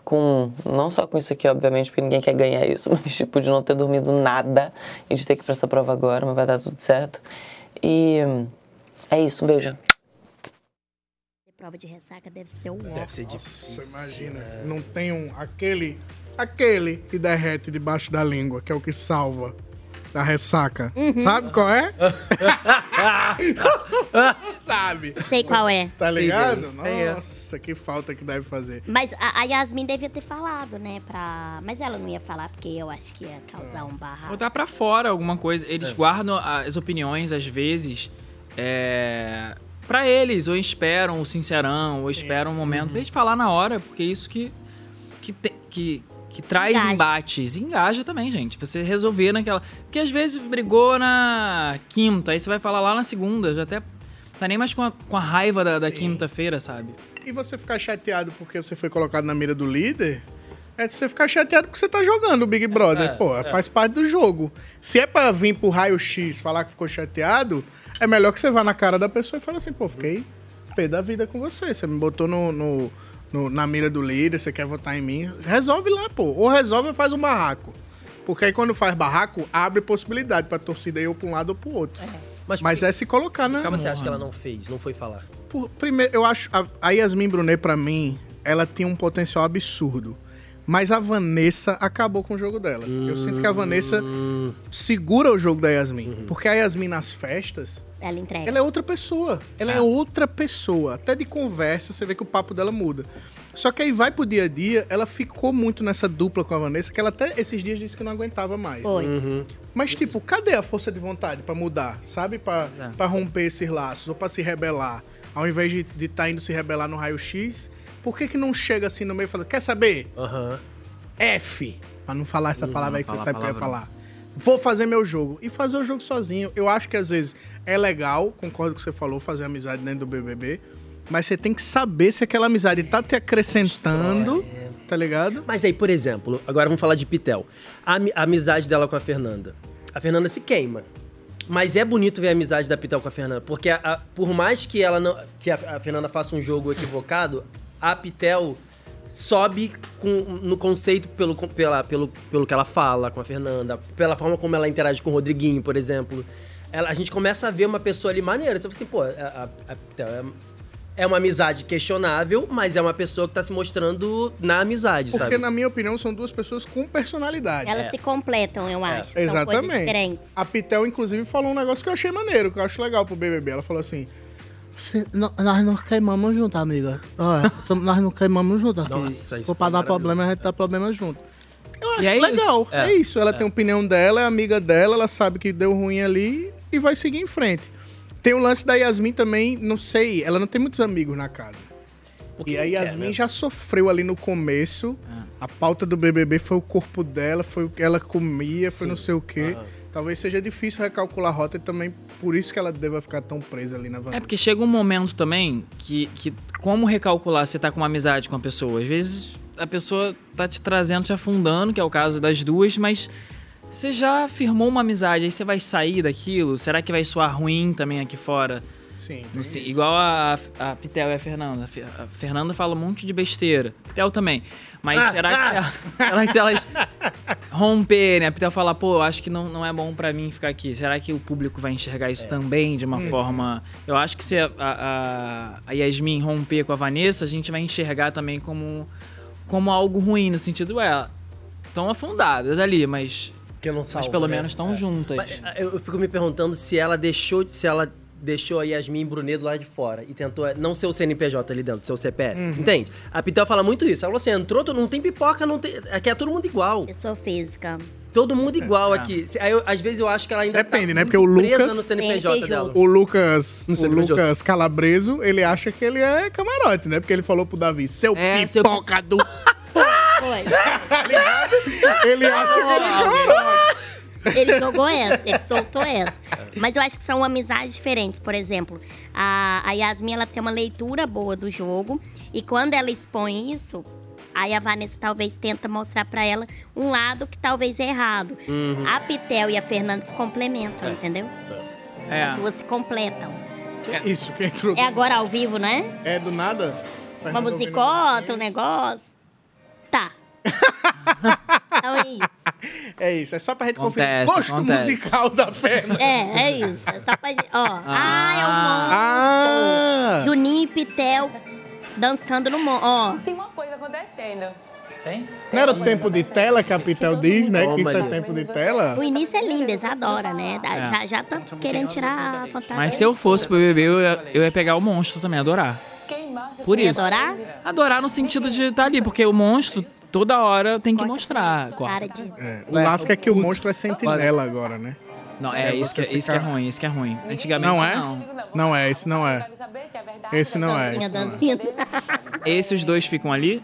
com. Não só com isso aqui, obviamente, porque ninguém quer ganhar isso, mas tipo, de não ter dormido nada e de ter que ir pra essa prova agora, mas vai dar tudo certo. E é isso, um beijo. Prova de ressaca deve ser o. Deve ser Você imagina, não tem um. aquele. aquele que derrete debaixo da língua, que é o que salva da ressaca. Uhum. Sabe qual é? Sabe? Sei qual é. Tá ligado? É. Nossa, que falta que deve fazer. Mas a, a Yasmin devia ter falado, né? Pra... Mas ela não ia falar, porque eu acho que ia causar um barraco. Botar pra fora alguma coisa. Eles É. guardam as opiniões, às vezes, é, pra eles. Ou esperam o sincerão, ou esperam um momento pra gente falar na hora, porque é isso que, que, te- que, que traz Engaja. embates. E engaja também, gente. Você resolver naquela. Porque às vezes brigou na quinta, aí você vai falar lá na segunda, já até. Tá nem mais com a, com a raiva da, da quinta-feira, sabe? E você ficar chateado porque você foi colocado na mira do líder, é você ficar chateado porque você tá jogando o Big Brother. É, Pô, é. faz parte do jogo. Se é pra vir pro raio-x falar que ficou chateado, é melhor que você vá na cara da pessoa e fale assim, pô, fiquei pé da vida com você. Você me botou no, no- no- na mira do líder, você quer votar em mim. Resolve lá, pô. Ou resolve ou faz um barraco. Porque aí quando faz barraco, abre possibilidade pra torcida ir ou pra um lado ou pro outro. Mas, é se colocar na. Calma, você acha que ela não fez, não foi falar? Por- primeiro, eu acho. A, a Yasmin Brunet, pra mim, ela tinha um potencial absurdo. Mas a Vanessa acabou com o jogo dela. Eu sinto que a Vanessa segura o jogo da Yasmin. Porque a Yasmin nas festas, Ela entrega. ela é outra pessoa. Ela é outra pessoa. Até de conversa, você vê que o papo dela muda. Só que aí vai pro dia a dia, ela ficou muito nessa dupla com a Vanessa, que ela até esses dias disse que não aguentava mais. Foi. Mas, tipo, cadê a força de vontade pra mudar? Sabe? Pra, pra romper esses laços ou pra se rebelar? Ao invés de estar de tá indo se rebelar no raio-x, por que que não chega assim no meio e fala, quer saber? Aham. F. Pra não falar essa Uhum, palavra aí que você sabe que eu ia falar. Vou fazer meu jogo. E fazer o jogo sozinho. Eu acho que às vezes é legal, concordo com o que você falou, fazer amizade dentro do BBB. Mas você tem que saber se aquela amizade tá te acrescentando, tá ligado? Mas aí, por exemplo, agora vamos falar de Pitel. A, a amizade dela com a Fernanda. A Fernanda se queima. Mas é bonito ver a amizade da Pitel com a Fernanda. Porque a- a- por mais que ela não. que a, a Fernanda faça um jogo equivocado, a Pitel sobe com- no conceito pelo, pela, pelo, pelo que ela fala com a Fernanda, pela forma como ela interage com o Rodriguinho, por exemplo. Ela- a gente começa a ver uma pessoa ali maneira. Você fala assim, pô, a, a- a Pitel é, é uma amizade questionável, mas é uma pessoa que tá se mostrando na amizade, Porque, sabe? na minha opinião, são duas pessoas com personalidade. Elas se completam, eu acho. São coisas Exatamente. diferentes. A Pitel, inclusive, falou um negócio que eu achei maneiro, que eu acho legal pro BBB. Ela falou assim: Se- nó- nós não queimamos junto, amiga. Olha, nós não queimamos junto aqui. Nossa, Se isso for pra foi dar problema, a gente dá problema junto. Eu acho E é legal. isso. É, É. isso. Ela É. tem a opinião dela, é amiga dela, ela sabe que deu ruim ali e vai seguir em frente. Tem o lance da Yasmin também, não sei, ela não tem muitos amigos na casa. e a quer, Yasmin né? já sofreu ali no começo A pauta do BBB foi o corpo dela, foi o que ela comia, foi Sim. não sei o quê. Aham. Talvez seja difícil recalcular a rota e também por isso que ela deva ficar tão presa ali na Vanessa. É porque chega um momento também que, que como recalcular se tá com uma amizade com a pessoa? Às vezes a pessoa tá te trazendo, te afundando, que é o caso das duas, mas você já firmou uma amizade, aí você vai sair daquilo? Será que vai soar ruim também aqui fora? Sim. Não sei, igual a, a Pitel e a Fernanda. A Fe- A Fernanda fala um monte de besteira. Pitel também. Mas Ah, será, que se, ah. ela- será que se elas romperem, a Pitel fala, pô, eu acho que não, não é bom pra mim ficar aqui. Será que o público vai enxergar isso também de uma Hum. forma. Eu acho que se a, a, a Yasmin romper com a Vanessa, a gente vai enxergar também como, como algo ruim, no sentido, ué, estão afundadas ali, mas. não mas salva, pelo né? menos estão juntas. Mas, ah, eu, eu fico me perguntando se ela deixou, se ela deixou a Yasmin Brunet do lado de fora e tentou eh, não ser o CNPJ ali dentro, ser o CPF. Uhum. Entende? A Pitel fala muito isso. Ela falou assim: entrou, tu não tem pipoca, não tem. Aqui é todo mundo igual. Pessoa física. Todo mundo igual É. aqui. Se- Aí, eu- às vezes eu acho que ela ainda Depende, tá né? Porque o presa Lucas. no CNPJ dela. O Lucas, o CNPJ. Lucas Calabreso, ele acha que ele é camarote, né? Porque ele falou pro Davi, seu pipoca do. Tá ligado? ele acha que ele é camarote. Ele jogou essa, ele soltou essa. Mas eu acho que são amizades diferentes. Por exemplo, a, a Yasmin ela tem uma leitura boa do jogo. E quando ela expõe isso, aí a Vanessa talvez tenta mostrar pra ela um lado que talvez é errado. Uhum. A Pitel e a Fernanda se complementam, entendeu? É. As duas se completam. Isso, que entrou. É agora ao vivo, né? É do nada? Uma musicota, um negócio. Tá. então é isso. É isso, é só pra gente Acontece, conferir. Gosto acontece. musical da Fernanda. É, é isso. É só pra gente. Ó. Ah, é o Ah. monstro. Juninho e Pitel dançando no monstro. Ó. Tem uma coisa acontecendo. Tem? Não era o tempo de tela que a Pitel diz, né? Que isso é tempo de tela. O início é lindo, eles adoram, né? É. Já, já tá querendo tirar a fantasia. Mas se eu fosse pro BBB, eu ia, eu ia pegar o monstro também, adorar. Por isso. adorar? Adorar no sentido de estar ali, porque o monstro toda hora tem que mostrar. qual- Cara de. É, o lasco é que o monstro é sentinela agora, né? Não, é, É, isso, que, você isso que é ruim, isso que é ruim. Antigamente Não é? não. Não é, esse não é. Esse não é. Dancinha, Esse não é. dancinha. Esses dois ficam ali.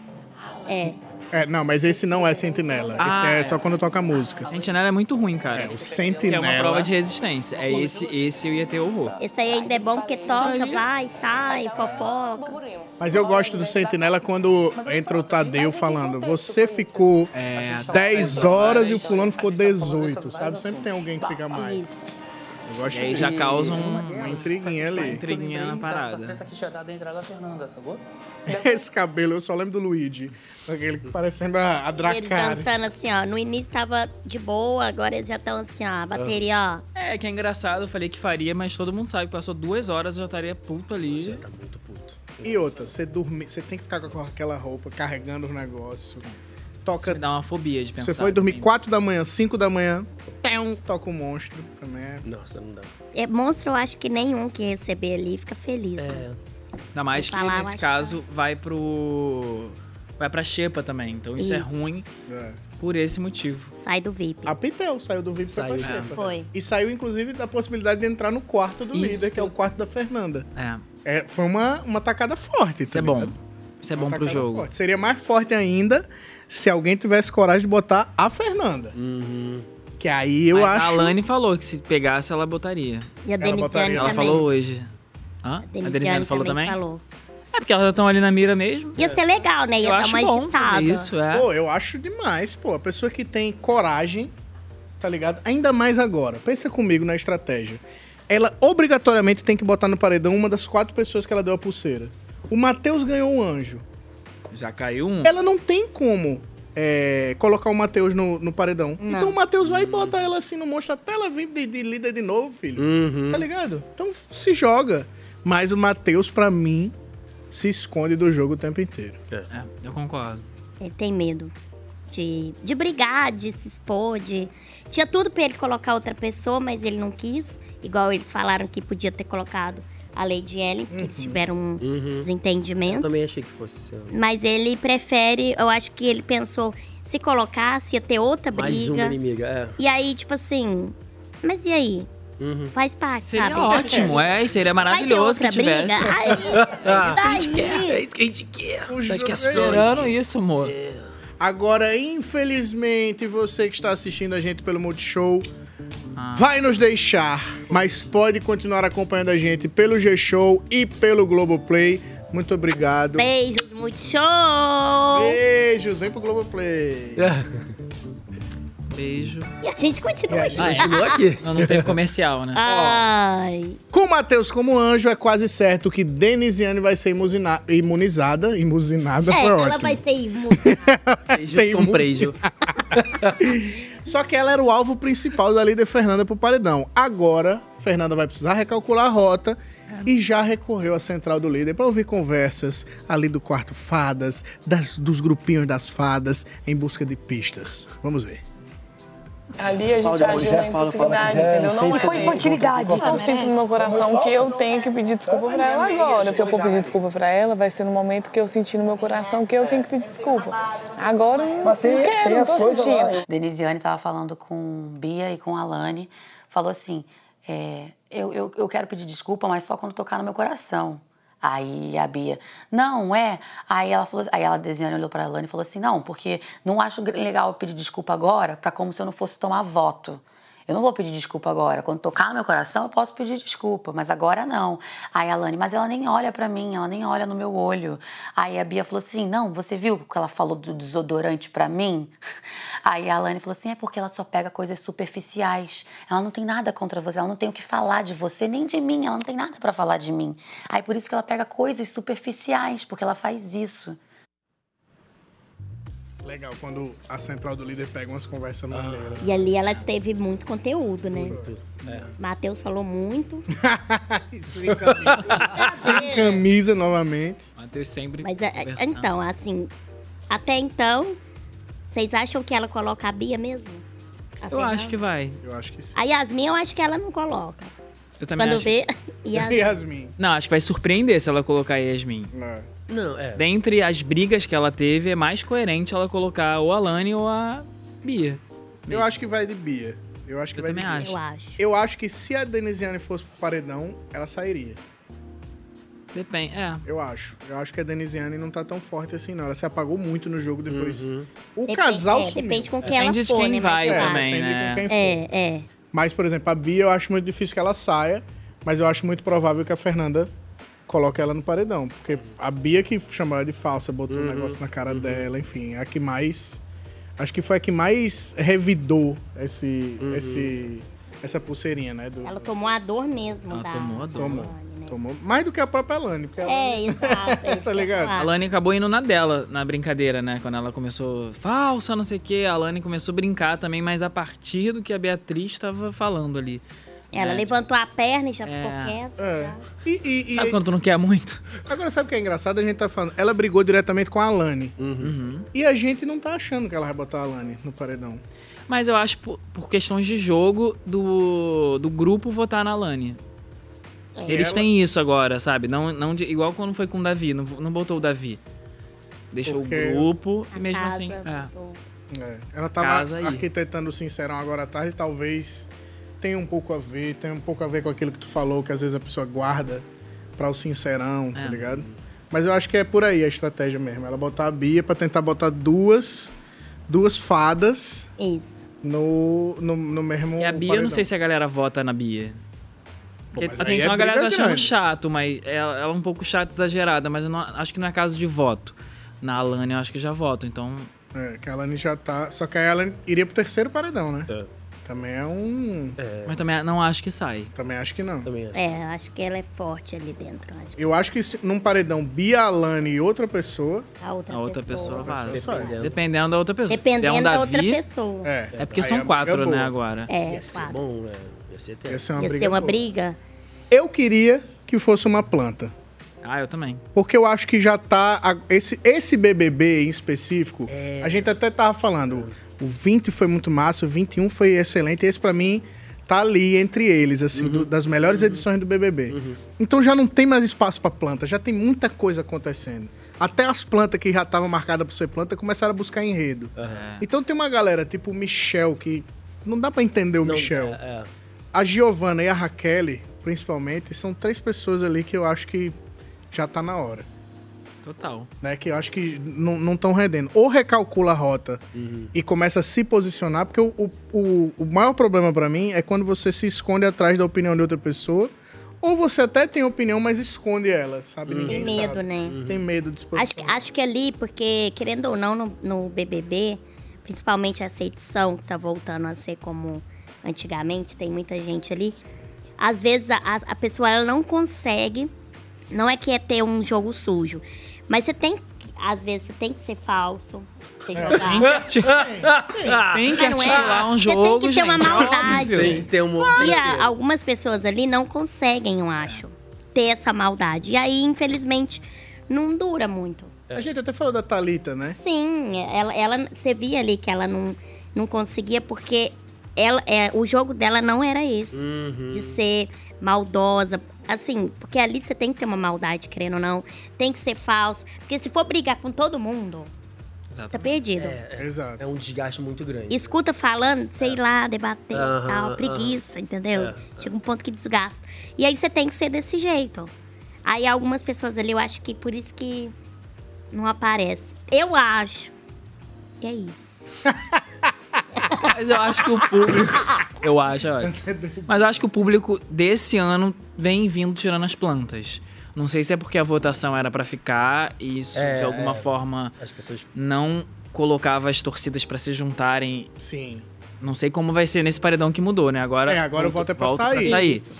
É. É, não, mas esse não é sentinela. esse Ah, é, é. só quando toca música. Sentinela é muito ruim, cara. É, o Que é sentinela. uma prova de resistência. É esse, esse eu ia ter horror. Esse aí ainda é bom porque toca, vai, sai, fofoca. Mas eu gosto do sentinela quando entra o Tadeu falando, você ficou 10 horas e o fulano ficou 18, sabe? Sempre tem alguém que fica mais. Eu gosto E aí já causa um- uma intriguinha ali. Intriguinha na parada. Tenta que chegar da entrada da Fernanda, sacou? Esse cabelo, eu só lembro do Luigi. Aquele parecendo a, a Eles Dracarys. dançando assim, ó. No início tava de boa, agora eles já estão assim, ó. A bateria, ó. É, que é engraçado, eu falei que faria, mas todo mundo sabe que passou duas horas eu já estaria puto ali. Você tá muito puto. E outra, você dormir, você tem que ficar com aquela roupa, carregando os negócios. Toca. Isso me dá uma fobia de pensar. Você foi dormir 4 da manhã, 5 da manhã, toca o monstro. Também é. Nossa, não dá. É, monstro, eu acho que nenhum que receber ali fica feliz. né? Ainda mais que falar, nesse acho que caso vai pro. Vai pra Xepa também. Então isso, é Isso. ruim É. por esse motivo. Sai do VIP. A Pitel saiu do VIP Saiu, pra é. Xepa. Foi. E saiu, inclusive, da possibilidade de entrar no quarto do Isso. líder, que é o quarto da Fernanda. É. É, foi uma, uma tacada forte. Isso é bom. Isso é bom pro jogo. Forte. Seria mais forte ainda se alguém tivesse coragem de botar a Fernanda. Que aí eu Mas acho. A Alane falou que se pegasse, ela botaria. E a Ela Denisiane. Ela também. falou hoje. Hã? A Denisiane Denisiane falou também? falou. É porque elas estão ali na mira mesmo. Ia ser legal, né? Ia Eu dar acho uma bom agitada. fazer isso, é. Pô, eu acho demais, pô. A pessoa que tem coragem, tá ligado? Ainda mais agora. Pensa comigo na estratégia. Ela obrigatoriamente tem que botar no paredão uma das quatro pessoas que ela deu a pulseira. O Matheus ganhou um anjo. Já caiu um. Ela não tem como é, colocar o Matheus no, no paredão. Não. Então o Matheus vai botar ela assim no monstro até ela vir de, de líder de novo, filho. Uhum. Tá ligado? Então se joga. Mas o Matheus, pra mim, se esconde do jogo o tempo inteiro. É, eu concordo. Ele tem medo de, de brigar, de se expor, de... Tinha tudo pra ele colocar outra pessoa, mas ele não quis. Igual eles falaram que podia ter colocado a Lady Ellen, porque eles tiveram um Uhum. Eu desentendimento. também achei que fosse ser. Mas ele prefere, eu acho que ele pensou, se colocasse, ia ter outra briga. Mais uma inimiga, é. E aí, tipo assim, mas e aí? Uhum. Faz parte, Seria sabe? ótimo, é, seria maravilhoso que tivesse. briga? Aí, É isso que a gente quer. É isso que a gente quer. A gente quer esperando isso, amor. Agora, infelizmente, você que está assistindo a gente pelo Multishow Ah. Vai nos deixar, mas pode continuar acompanhando a gente pelo G-Show e pelo Globoplay. Muito obrigado. Beijos, muito show! Beijos, vem pro Globoplay. Beijo. E a gente continua aqui. Não, não teve comercial, né? Ai. Com o Matheus como anjo, é quase certo que Denisiane vai ser imuzina- imunizada. Imuzinada É, foi ela ótimo. vai ser imu- Tem com prejo. Só que ela era o alvo principal da líder Fernanda pro paredão. Agora, Fernanda vai precisar recalcular a rota e já recorreu à central do líder para ouvir conversas ali do quarto fadas, das, dos grupinhos das fadas, em busca de pistas. Vamos ver. Ali a gente agiu na impulsividade, entendeu? não Não se foi eu- infantilidade. Eu sinto no meu coração que eu tenho que pedir desculpa pra ela agora. Se eu for pedir desculpa pra ela, vai ser no momento que eu sentir no meu coração que eu tenho que pedir desculpa. Agora eu não, quero, não tô sentindo. Denisiane estava falando com Bia e com Alane. Falou assim: é, eu, eu, eu quero pedir desculpa, mas só quando tocar no meu coração. Aí a Bia, não, é. Aí ela falou, aí ela Desiane olhou para Alane e falou assim: não, porque não acho legal eu pedir desculpa agora, para como se eu não fosse tomar voto. Eu não vou pedir desculpa agora. Quando tocar no meu coração, eu posso pedir desculpa, mas agora não. Aí a Alane, mas ela nem olha pra mim, ela nem olha no meu olho. Aí a Bia falou assim: não, você viu que ela falou do desodorante pra mim? Aí a Alane falou assim: é porque ela só pega coisas superficiais. Ela não tem nada contra você, ela não tem o que falar de você, nem de mim, ela não tem nada pra falar de mim. Aí por isso que ela pega coisas superficiais, porque ela faz isso. Legal quando a central do líder pega umas conversas maneiras. E ali ela teve muito conteúdo, né? É. Matheus falou muito. Sem camisa. Sem camisa novamente. Matheus sempre. Mas é, então, assim, até então, vocês acham que ela coloca a Bia mesmo? A Eu Fernanda? acho que vai. Eu acho que sim. A Yasmin, eu acho que ela não coloca. Eu também Quando acho. vê. Yasmin. Yasmin. Não, acho que vai surpreender se ela colocar a Yasmin. Não, é. Dentre as brigas que ela teve, é mais coerente ela colocar ou a Lani ou a Bia. Eu acho que vai de Bia. Eu acho que Eu vai de também Bia. acho. Eu acho. Eu acho que se a Denisiane fosse pro paredão, ela sairia. Depende, é. Eu acho. Eu acho que a Denisiane não tá tão forte assim, não. Ela se apagou muito no jogo depois. O Depende- casal é, sumiu. depende com quem Depende ela de for, quem né? vai Mas eu também, acho. Depende né? com quem for. É, é. Mas, por exemplo, a Bia eu acho muito difícil que ela saia, mas eu acho muito provável que a Fernanda coloque ela no paredão. Porque a Bia que chamou ela de falsa, botou um negócio na cara dela, enfim, é a que mais. Acho que foi a que mais revidou esse, esse, essa pulseirinha, né? Do, Ela tomou a dor mesmo Ela da. tomou a dor. tomou, tomou. Mais do que a própria Lani. Porque a É, exato. é tá ligado? A Lani acabou indo na dela, na brincadeira, né? Quando ela começou, falsa, não sei o quê. A Lani começou a brincar também, mas a partir do que a Beatriz estava falando ali. Ela né? levantou a perna e já É. ficou quieta. É. E, e- e- Sabe quando tu não quer muito? Agora, sabe o que é engraçado? A gente tá falando. Ela brigou diretamente com a Lani. Uhum. E a gente não tá achando que ela vai botar a Lani no paredão. Mas eu acho, por, por questões de jogo, do, do grupo votar na Lani. É. Eles Ela- têm isso agora, sabe? Não, não de- igual quando foi com o Davi, não, não botou o Davi. Deixou Porque- o grupo e mesmo casa assim. É. botou. É, ela tava Casa arquitetando o Sincerão agora à tarde, talvez tenha um pouco a ver, tenha um pouco a ver com aquilo que tu falou, que às vezes a pessoa guarda pra o Sincerão, tá É. ligado? Mas eu acho que é por aí a estratégia mesmo. Ela botar a Bia pra tentar botar duas, duas fadas Isso. no, no, no mesmo. E a Bia, eu não sei se a galera vota na Bia. Até aí então é a galera tá achando chato, mas ela, ela é um pouco chata, exagerada, mas eu não, acho que não é caso de voto. Na Alane eu acho que já voto, então. É, que a Alane já tá. Só que aí ela iria pro terceiro paredão, né? Também é um. Mas também não acho que sai. Também acho que não. É, acho que ela é forte ali dentro. Acho que Eu acho que se- num paredão Bia, Alane e outra pessoa. a outra, A outra pessoa, vaza. Dependendo. Dependendo da outra pessoa. Dependendo um da outra Davi, pessoa. É, É porque aí são a briga quatro, é né, boa. É, agora. Ia ser quatro. bom, né? Ia ser Ia tenso. ser uma Ia briga. ser uma briga. Eu queria que fosse uma planta. Ah, eu também. Porque eu acho que já tá. Esse, esse BBB em específico, É. a gente até tava falando. O 20 foi muito massa, o 21 foi excelente. Esse pra mim tá ali entre eles, assim, Uhum. do- das melhores edições do BBB. Então já não tem mais espaço pra planta, já tem muita coisa acontecendo. Até as plantas que já estavam marcadas por ser planta começaram a buscar enredo. Então tem uma galera, tipo o Michel, que não dá pra entender o Não, Michel. é, é. A Giovanna e a Raquel, principalmente, são três pessoas ali que eu acho que já tá na hora. Total. Né, que eu acho que não estão rendendo. Ou recalcula a rota e começa a se posicionar, porque o, o, o, o maior problema pra mim é quando você se esconde atrás da opinião de outra pessoa, ou você até tem opinião, mas esconde ela, sabe? Ninguém Tem medo, sabe. né? Tem medo de se Acho, posicionar. que- acho que ali, porque, querendo ou não, no, no BBB, principalmente essa edição que tá voltando a ser como antigamente, tem muita gente ali. Às vezes a, a- a pessoa ela não consegue, não é que é ter um jogo sujo, mas você tem, que- às vezes você tem que ser falso, você É, jogar. tem que articular- tem que não é? um Você jogo, tem que ter uma maldade. óbvio. Tem que ter um- E a- algumas pessoas ali não conseguem, eu acho, ter essa maldade. E aí, infelizmente, não dura muito. A gente até falou da Thalita, né? Sim, ela, ela, você via ali que ela não, não conseguia porque ela, é, o jogo dela não era esse, Uhum. de ser maldosa. Assim, porque ali você tem que ter uma maldade, querendo ou não. Tem que ser falso. Porque se for brigar com todo mundo, tá perdido. É, é, é um desgaste muito grande. Escuta falando, sei lá, debater e Aham, tal, aham. preguiça, entendeu? É, Chega um ponto que desgasta. E aí você tem que ser desse jeito. Aí algumas pessoas ali, eu acho que por isso que não aparece. Eu acho que é isso. Mas eu acho que o público. Eu acho, eu acho. Mas eu acho que o público desse ano vem vindo tirando as plantas. Não sei se é porque a votação era pra ficar e isso É, de alguma é. forma As pessoas. não colocava as torcidas pra se juntarem. Sim. Não sei como vai ser nesse paredão que mudou, né? Agora. É, agora o voto é pra volta sair. Isso.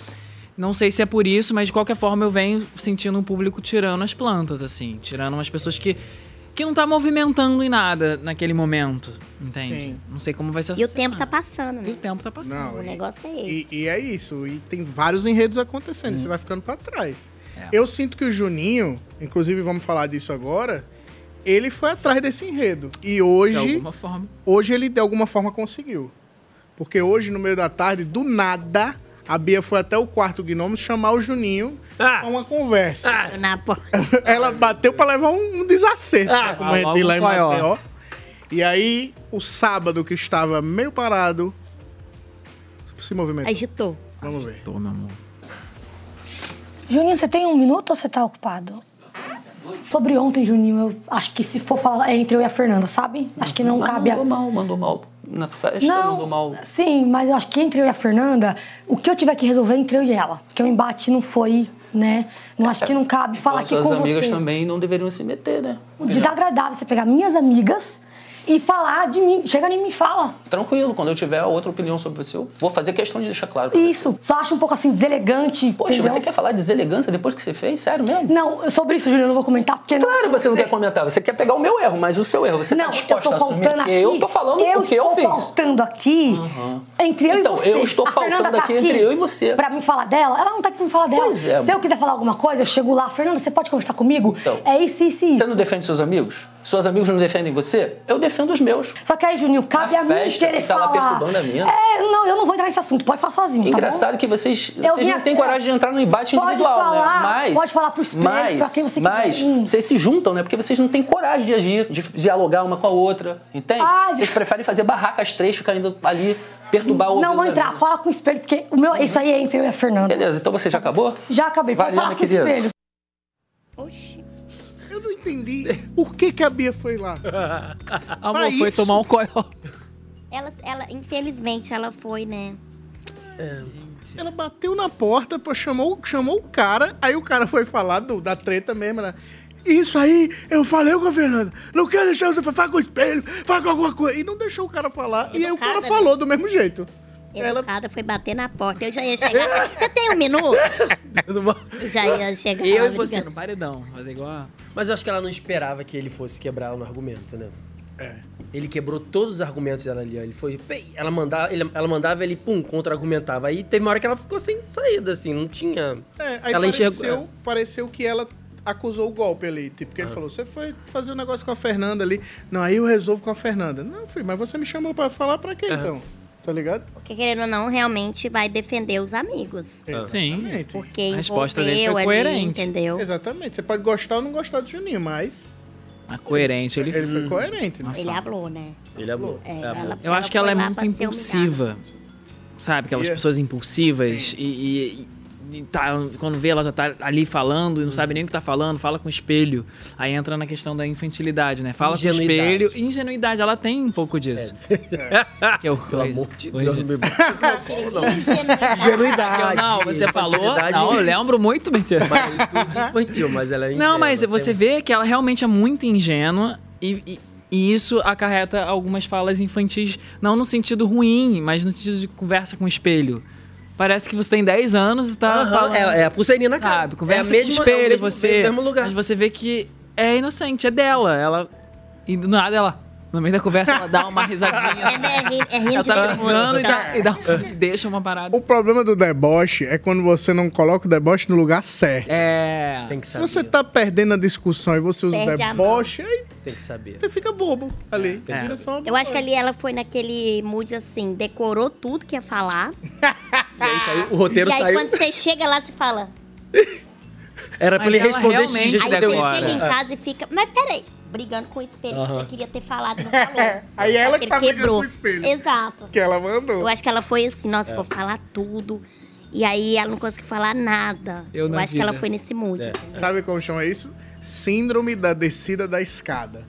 Não sei se é por isso, mas de qualquer forma eu venho sentindo um público tirando as plantas, assim. Tirando umas pessoas que, que não tá movimentando em nada naquele momento. Entende? Sim. Não sei como vai ser essa E o tempo tá passando, né? E o tempo tá passando. Não, o e- negócio é E, esse. e é isso. E tem vários enredos acontecendo. Hum. Você vai ficando pra trás. É. Eu sinto que o Juninho, inclusive vamos falar disso agora, ele foi atrás desse enredo. E hoje. De alguma forma. Hoje ele de alguma forma conseguiu. Porque hoje, no meio da tarde, do nada, a Bia foi até o quarto Gnomo chamar o Juninho pra uma conversa. Na porta. Ela bateu pra levar um, desacerto, né, como a gente logo diz lá em. Maceió. E aí, o sábado que estava meio parado, se movimentou. Agitou. Vamos ver. Tô, meu amor. Juninho, você tem um minuto ou você tá ocupado? Sobre ontem, Juninho, eu acho que se for falar é entre eu e a Fernanda, sabe? Acho que não cabe a. Mandou mal, mandou mal na festa, Não, mandou mal. sim, mas eu acho que entre eu e a Fernanda, o que eu tiver que resolver é entre eu e ela. Porque o embate não foi, né? Não acho que não cabe falar aqui Suas com amigas você. também não deveriam se meter, né? O desagradável é você pegar minhas amigas e falar de mim. Chega em mim e fala. Tranquilo, quando eu tiver outra opinião sobre você, eu vou fazer questão de deixar claro. pra você. Isso. Só acho um pouco assim, deselegante. Poxa, entendeu? você quer falar de deselegância depois que você fez? Sério mesmo? Não, sobre isso, Juliano, eu não vou comentar, porque. Claro, você não quer comentar, você quer pegar o meu erro, mas o seu erro, você não, tá disposta eu a tô assumir pautando porque aqui. eu tô falando eu o que eu estou fiz. pautando aqui entre eu Então, e você. eu estou A pautando tá aqui entre eu e você. Pra mim falar dela, ela não tá aqui pra me falar dela. Pois é, Se eu quiser falar alguma coisa, eu chego lá, Fernanda, você pode conversar comigo? Então, é isso, isso, isso. Você não defende seus amigos? Seus amigos não defendem você? Eu defendo os meus. Só que aí, Juninho, cabe a, A mim festa querer lá falar. perturbando a mina. É, não, eu não vou entrar nesse assunto, pode falar sozinho, tá Engraçado bom? que vocês, Eu vocês não têm coragem de entrar no embate Pode individual, falar, né? Mas, pode falar pro espelho, mas, pra quem você mas, quiser. Hum. vocês se juntam, né? Porque vocês não têm coragem de agir, de dialogar uma com a outra, entende? Ai, vocês preferem fazer barraca as três, ficar indo ali, perturbar o Não ouvido vou entrar, fala com o espelho, porque o meu, isso aí é entre eu e a Fernanda. Beleza, então você já acabou? Já acabei, falar minha com o espelho. Eu não entendi por que, que a Bia foi lá. Amor, Pra foi isso? tomar um coió. Ela, ela, infelizmente, ela foi, né? Ela bateu na porta, pô, chamou, chamou o cara, aí o cara foi falar do- da treta mesmo, né? Isso aí, eu falei com a Fernanda. Não quero deixar você falar com o espelho, fala com alguma coisa. E não deixou o cara falar. e aí o cara né? falou do mesmo jeito. Educada foi bater na porta. Eu já ia chegar. Você tem um minuto? Eu já ia chegar. Eu e você brigando. No paredão, fazer igual a... Mas eu acho que ela não esperava que ele fosse quebrar no argumento, né? É. Ele quebrou todos os argumentos dela ali. ó. Ele foi. Ela mandava, ele, ela mandava, ele, pum, contra-argumentava. Aí teve uma hora que ela ficou sem saída, assim, não tinha. É, aí ela pareceu, pareceu que ela acusou o golpe ali. Tipo, que ele Ah. falou, você foi fazer um negócio com a Fernanda ali. Não, aí eu resolvo com a Fernanda. Não, filho, mas você me chamou pra falar pra quê, então? Tá ligado? Porque querendo ou não, realmente vai defender os amigos. Exatamente. Porque A resposta dele foi coerente. entendeu? Exatamente. Você pode gostar ou não gostar do Juninho, mas... A coerente, ele, Ele foi coerente, né? Ele falou, né? Ele hablou. É, ela- Eu acho que ela é muito impulsiva. Sabe? Aquelas Yeah. pessoas impulsivas e- e e tá, quando vê, ela já tá ali falando e não sabe nem o que tá falando, fala com o espelho. Aí entra na questão da infantilidade, né? Fala com o Ingenuidade. espelho. Ingenuidade, ela tem um pouco disso. Que eu, Pelo amor de Deus, é. não me Ingenuidade. Não, você falou. Não, eu lembro muito bem. Mas tudo infantil, mas ela é Não, mas ingênua, você tem- vê que ela realmente é muito ingênua e, e- e isso acarreta algumas falas infantis, não no sentido ruim, mas no sentido de conversa com o espelho. Parece que você tem 10 anos e tá falando. é- é a pulseirinha na cara. Sabe, conversa É a com o espelho, é o mesmo- você. mesmo lugar. Mas você vê que é inocente, é dela. Ela. E do nada ela. No meio da conversa, ela dá uma risadinha. É, né, ri- é rindo ela de tá brincando e, dá, e, dá, e deixa uma parada. O problema do deboche é quando você não coloca o deboche no lugar certo. É. Tem que Se saber. você tá perdendo a discussão e você usa o Perde a deboche, aí Tem que saber. você fica bobo ali. É. Vira só Eu acho que ali ela foi naquele mood assim, decorou tudo que ia falar. E aí saiu, o roteiro e aí saiu. quando você chega lá, você fala. Era pra Mas ele responder realmente X, Aí você isso. chega em É. casa e fica. Mas peraí, brigando com o espelho que Aham. você queria ter falado não falou. Aí ela que tá brigando quebrou. com o espelho. Exato. Que ela mandou. Eu acho que ela foi assim, É. nossa, vou falar tudo. E aí ela não conseguiu falar nada. Eu Eu, acho que ela vida. foi nesse mood. É. Sabe como chama isso? Síndrome da descida da escada.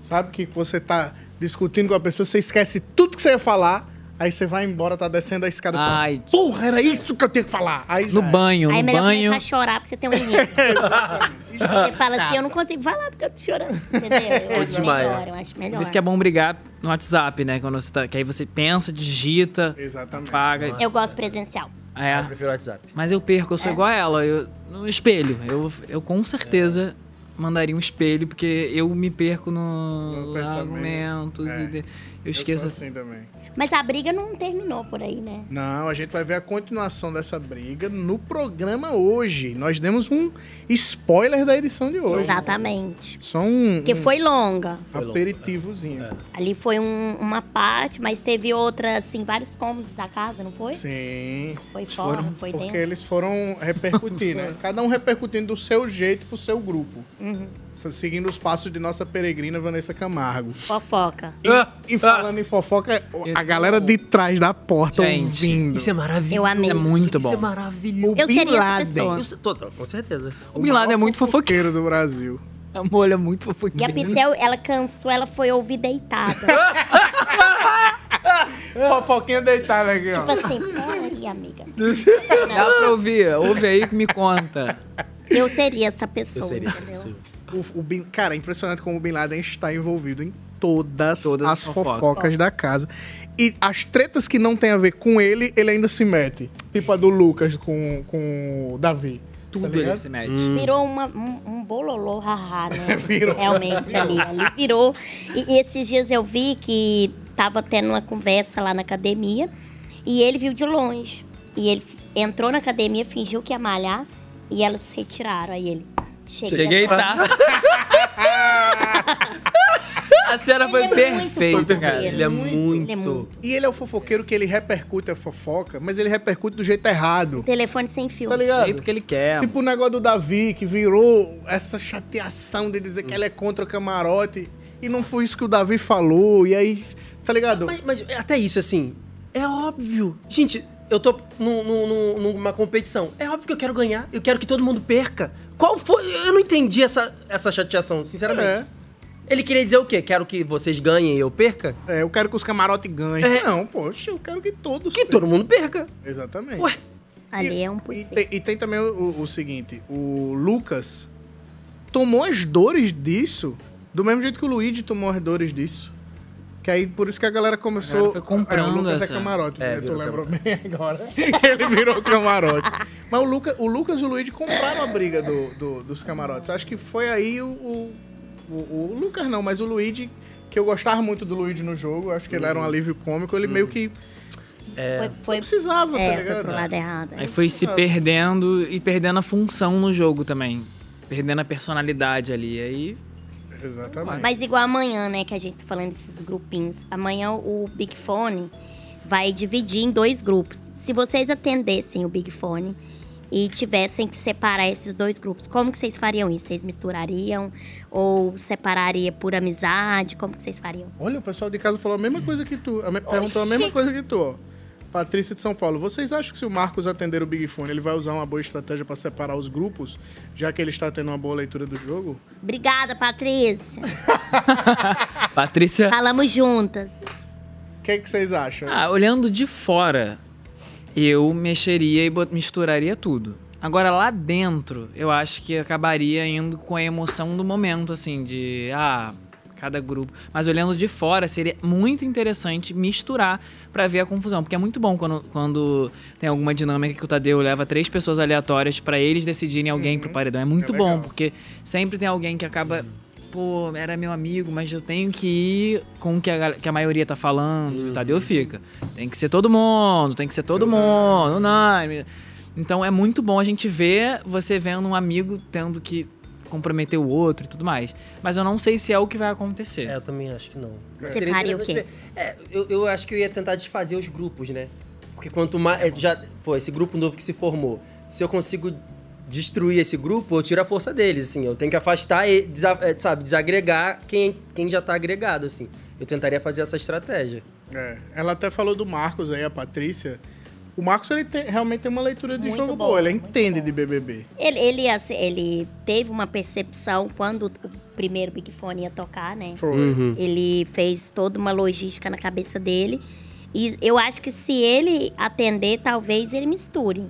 Sabe que você tá discutindo com a pessoa, você esquece tudo que você ia falar, aí você vai embora, tá descendo a escada e fala, Ai, porra, era isso que eu tinha que falar. Aí No já é. banho, Aí é no melhor banho. começar a chorar porque você tem um inimigo. você fala assim, eu não consigo falar porque eu tô chorando. Entendeu? Eu acho desmaia. melhor, eu acho melhor. Por isso que é bom brigar no WhatsApp, né? Quando você tá, que aí você pensa, digita, Exatamente. paga. Eu gosto presencial. É. Eu prefiro o WhatsApp. Mas eu perco, eu sou É. igual a ela. Eu, no espelho. Eu, eu com certeza mandaria um espelho, porque eu me perco no, No pensamento. argumentos É. e de- eu Eu esqueço. sou assim também. Mas a briga não terminou por aí, né? Não, a gente vai ver a continuação dessa briga no programa hoje. Nós demos um spoiler da edição de hoje. Exatamente. Só um, Porque um foi longa. aperitivozinho. Ali foi um- uma parte, mas teve outra, assim, vários cômodos da casa, não foi? Sim. Foi fora, foi Porque dentro. eles foram repercutir, né? Cada um repercutindo do seu jeito pro seu grupo. Uhum. Seguindo os passos de nossa peregrina Vanessa Camargo. Fofoca. E, e falando em fofoca, a galera de trás da porta Gente, ouvindo. Isso é maravilhoso. Eu amei. Isso é muito bom. Isso é maravilhoso. Eu Bin seria essa Laden. pessoa. Eu tô- tô- com certeza. O Bin Laden é muito fofoqueiro. do Brasil. Amor, ele é muito E a. Pitel, ela cansou, ela foi ouvir deitada. Fofoquinha deitada aqui, tipo ó. assim, peraí, amiga. Dá pra ouvir, ouve aí que me conta. Eu seria essa pessoa, Eu seria, entendeu? sim. O, o Bin, cara, é impressionante como o Bin Laden está envolvido em todas, Todas as as fofocas. fofocas. da casa. E as tretas que não tem a ver com ele, ele ainda se mete. Tipo a do Lucas com, com o Davi. Tudo Tá ele se mete. Virou uma- um, um bololô, haha, né? Virou. Realmente ali, ali virou. E, e esses dias eu vi que tava tendo uma conversa lá na academia e ele viu de longe. E ele entrou na academia, fingiu que ia malhar e elas se retiraram. Aí ele. Cheguei, Cheguei, agora." tá? A cena foi Ele é perfeita, cara. Ele é muito, muito. ele é muito. E ele é o fofoqueiro que ele repercute a fofoca, mas ele repercute do jeito errado. Telefone sem fio. Tá Do ligado? jeito que ele quer. Tipo o negócio do Davi, que virou essa chateação de dizer que ele é contra o camarote. E não foi isso que o Davi falou. E aí, tá ligado? Mas, mas até isso, assim, é óbvio. Gente, eu tô num- num- num- numa competição. É óbvio que eu quero ganhar. Eu quero que todo mundo perca. Qual foi? Eu não entendi essa, essa chateação, sinceramente. É. Ele queria dizer o quê? Quero que vocês ganhem e eu perca? É, eu quero que os camarotes ganhem. É. Não, poxa, eu quero que todos. Que todo mundo perca. Exatamente. Ué. Ali é um por E cento. e tem também o, o seguinte: o Lucas tomou as dores disso do mesmo jeito que o Luigi tomou as dores disso. Que aí, por isso que a galera começou. A galera foi comprando é, o Lucas essa- é camarote, É, né? tu lembra bem agora. ele virou camarote. Mas o, Luca, o Lucas e o Luigi compraram a briga do, do- dos camarotes. Acho que foi aí o, o, o- o Lucas não, mas o Luigi, que eu gostava muito do Luigi no jogo, acho que ele era um alívio cômico, ele meio que É. Foi, foi, não precisava, é, tá foi ligado? pro lado errado. Aí foi se perdendo e perdendo a função no jogo também. Perdendo a personalidade ali. Aí. Exatamente. Mas igual amanhã, né, que a gente tá falando desses grupinhos. Amanhã o Big Fone vai dividir em dois grupos. Se vocês atendessem o Big Fone e tivessem que separar esses dois grupos, como que vocês fariam isso? Vocês misturariam ou separaria por amizade? Como que vocês fariam? Olha, o pessoal de casa falou a mesma coisa que tu. perguntou a mesma coisa que tu. ó. Patrícia de São Paulo, vocês acham que se o Marcos atender o Big Fone, ele vai usar uma boa estratégia pra separar os grupos, já que ele está tendo uma boa leitura do jogo? Obrigada, Patrícia. Patrícia. Falamos juntas. O que, que vocês acham? Ah, olhando de fora, eu mexeria e misturaria tudo. Agora, lá dentro, eu acho que acabaria indo com a emoção do momento, assim, de. Ah, cada grupo. Mas olhando de fora, seria muito interessante misturar pra ver a confusão. Porque é muito bom quando, quando tem alguma dinâmica que o Tadeu leva três pessoas aleatórias pra eles decidirem alguém pro paredão. É muito É bom, porque sempre tem alguém que acaba. Pô, era meu amigo, mas eu tenho que ir com o que a, que a maioria tá falando. E o Tadeu fica. Tem que ser todo mundo, tem que ser todo mundo, unânime. Então é muito bom a gente ver você vendo um amigo tendo que comprometer o outro e tudo mais. Mas eu não sei se é o que vai acontecer. É, eu também acho que não. Você Seria faria o quê? É, eu, eu acho que eu ia tentar desfazer os grupos, né? Porque quanto mais. é, Já, pô, esse grupo novo que se formou, se eu consigo destruir esse grupo, eu tiro a força deles, assim. Eu tenho que afastar e, é, sabe, desagregar quem, quem já tá agregado, assim. Eu tentaria fazer essa estratégia. É, ela até falou do Marcos aí, a Patrícia. O Marcos, ele tem- realmente tem uma leitura de Muito jogo boa, boa, ele entende de BBB. Ele, ele, assim, ele teve uma percepção quando o primeiro Big Fone ia tocar, né? Foi. Uhum. Ele fez toda uma logística na cabeça dele. E eu acho que se ele atender, talvez ele misture.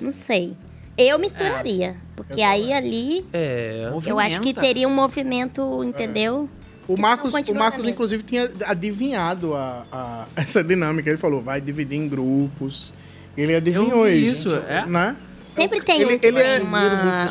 Não sei. Eu misturaria. porque aí ali É. eu acho que teria um movimento, entendeu? O Marcos, o Marcos inclusive, tinha adivinhado a, a- essa dinâmica. Ele falou, vai dividir em grupos. Ele adivinhou vi isso, isso, é. né? Sempre tem Ele- um ele é- uma,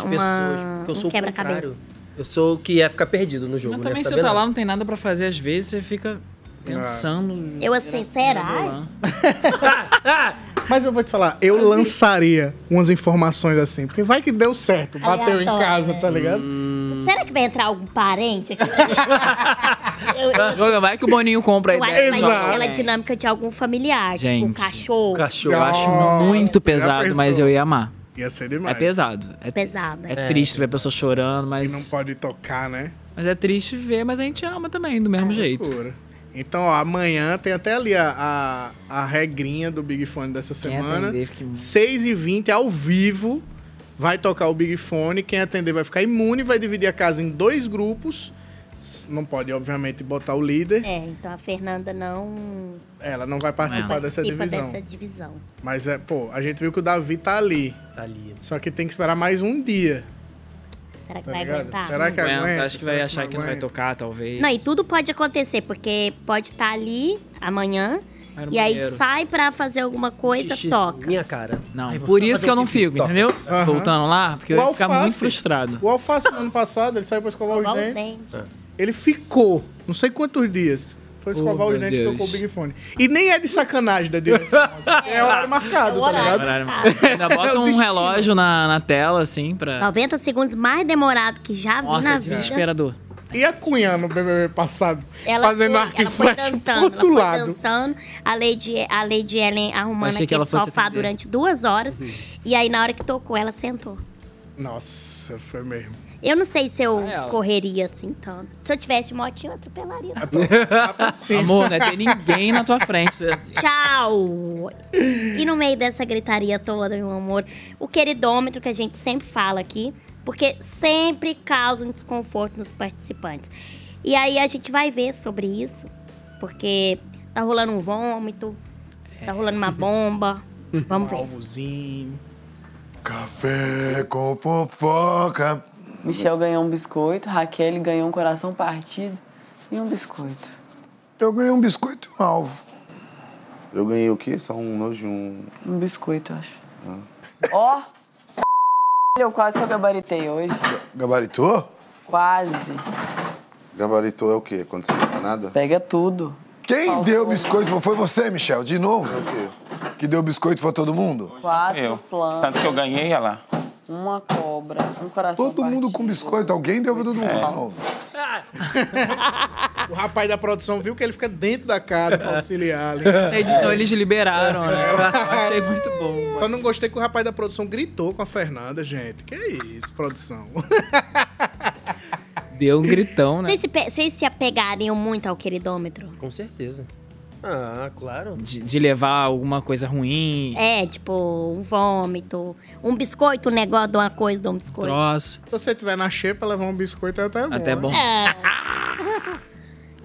pessoas, porque eu um sou o quebra-cabeça. Eu sou o que ia ficar perdido no jogo. Mas não ia também você tá lá, não tem nada pra fazer, às vezes você fica pensando. Eu assim, será? Mas eu vou te falar, eu lançaria umas informações assim, porque vai que deu certo, bateu em Aleatório, casa, né? tá ligado? Será que vai entrar algum parente aqui? eu, eu, Vai que o Boninho compra a eu acho ideia. que vai Exato. ter aquela dinâmica de algum familiar, tipo um Gente. cachorro. Cachorro. Eu acho Nossa, muito já pesado, mas eu ia amar. Ia ser É demais. pesado. É, Pesado. é triste ver a pessoa chorando, E mas. não pode tocar, né? Mas é triste ver, mas a gente ama também, do mesmo jeito. Loucura. Então, ó, amanhã tem até ali a, a, a regrinha do Big Fone dessa Quem semana. atender, fique- 6h20 ao vivo vai tocar o Big Fone. Quem atender vai ficar imune, vai dividir a casa em dois grupos. Não pode, obviamente, botar o líder. É, então a Fernanda não Ela não vai participar dessa participa divisão. dessa divisão. Mas é, pô, a gente viu que o Davi tá ali. Tá ali. Só que tem que esperar mais um dia. Será que Tá vai ligado? aguentar? Será que Aguenta, aguenta? acho que vai achar que não vai tocar, talvez. Não, e tudo pode acontecer, porque pode estar ali amanhã e aí banheiro. sai pra fazer alguma coisa, Xixi, toca. Minha cara. Não, Ai, por isso que eu não fico, toca. entendeu? Voltando lá, porque eu O ia ficar muito frustrado. O Alface, no ano passado, ele saiu pra escovar os os dentes. dentes. Ele ficou, não sei quantos dias. Foi escovar Oh, os dentes e tocou o Big Fone. E nem é de sacanagem da direção. assim, é horário marcado, É tá horário. ligado? Horário- Ainda bota É o um relógio na, na tela, assim, pra. 90 segundos mais demorado que já vi Nossa, na é vida. desesperador. E a Cunha no BBB passado? Ela fazendo arco e flecha pro dançando, outro ela foi lado. dançando, a Lady, a Lady Ellen arrumando aquele sofá atender. durante duas horas. E aí, na hora que tocou, ela sentou. Nossa, foi mesmo. Eu não sei se eu Ah, ela. correria assim tanto. Se eu tivesse de motinho, eu atropelaria. Sim. Amor, não é ter ninguém na tua frente. Tchau! E no meio dessa gritaria toda, meu amor, o queridômetro que a gente sempre fala aqui, porque sempre causa um desconforto nos participantes. E aí a gente vai ver sobre isso, porque tá rolando um vômito, tá rolando uma bomba. Vamos ver. Alvozinho. Café com fofoca. Michel ganhou um biscoito, Raquel ganhou um coração partido e um biscoito. Eu ganhei um biscoito e um alvo. Eu ganhei o quê? Só um nojo e um. Um biscoito, eu acho. Ó! eu quase que eu gabaritei hoje. Gabaritou? Quase. Gabaritou é o quê? Quando você não dá nada? Pega tudo. Quem deu biscoito? Foi você, Michel, de novo? Que deu biscoito pra todo mundo? Quatro Eu. plantas, Tanto que eu ganhei, olha lá. Uma cobra, um coração Todo mundo com biscoito. Alguém deu todo mundo É. novo. O rapaz da produção viu que ele fica dentro da casa pra auxiliar ali. Essa edição eles liberaram, né? Eu achei muito bom. Só não gostei que o rapaz da produção gritou com a Fernanda, gente. Que isso, produção. Deu um gritão, né? Vocês se, vocês se apegariam muito ao queridômetro? Com certeza. Ah, claro. De, de levar alguma coisa ruim. É, tipo, um vômito, um biscoito, um negócio de uma coisa de um biscoito. Troço. Se você tiver na xepa, levar um biscoito é até bom. Até bom. É.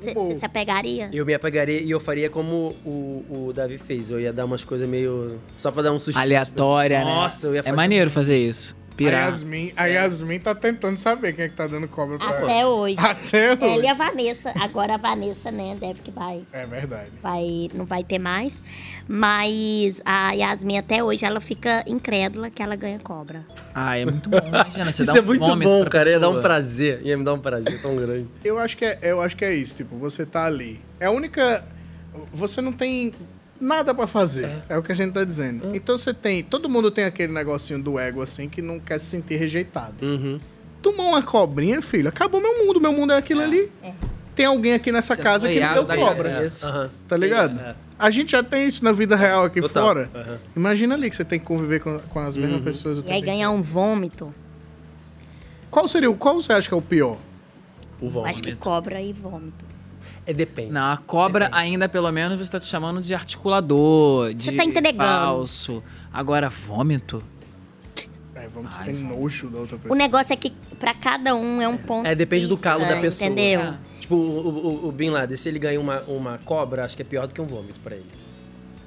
Você se apegaria? Eu me apegaria e eu faria como o, o Davi fez. Eu ia dar umas coisas meio. Só pra dar um susto. Aleatória, né? Nossa, eu ia É fazer maneiro fazer isso. A Pirar. Yasmin, a Yasmin tá tentando saber quem é que tá dando cobra pra Até ela. hoje. Até hoje. Ela e a Vanessa. Agora a Vanessa, né, deve que vai. É verdade. vai, não vai ter mais. Mas a Yasmin até hoje ela fica incrédula que ela ganha cobra. Ah, é muito bom. Imagina, você Isso dá é um muito vômito bom, cara. Ia dar um pessoa. prazer. Ia me dar um prazer tão grande. Eu acho que é, eu acho que é isso, tipo, você tá ali. É a única. Você não tem nada pra fazer. É. o que a gente tá dizendo. Então você tem. Todo mundo tem aquele negocinho do ego, assim, que não quer se sentir rejeitado. Uhum. Tomou uma cobrinha, filho, acabou meu mundo. Meu mundo é aquilo ali. Tem alguém aqui nessa Você casa que não foi deu cobra. Aham. Tá ligado? É. A gente já tem isso na vida real aqui Total. fora. Aham. Imagina ali que você tem que conviver com, com as mesmas Uhum. pessoas o E aí ganhar um vômito. Qual seria o. Qual você acha que é o pior? O Eu Acho que cobra e vômito. É depende. Não, a cobra ainda, pelo menos, você tá te chamando de articulador, de Você tá entregando. falso. Agora, vômito? É, vamos ter nojo da outra O pessoa. negócio é que pra cada um é um ponto. É, depende de do calo da pessoa. Entendeu? Tipo, o, o, o Bin Laden, se ele ganha uma, uma cobra, acho que é pior do que um vômito pra ele.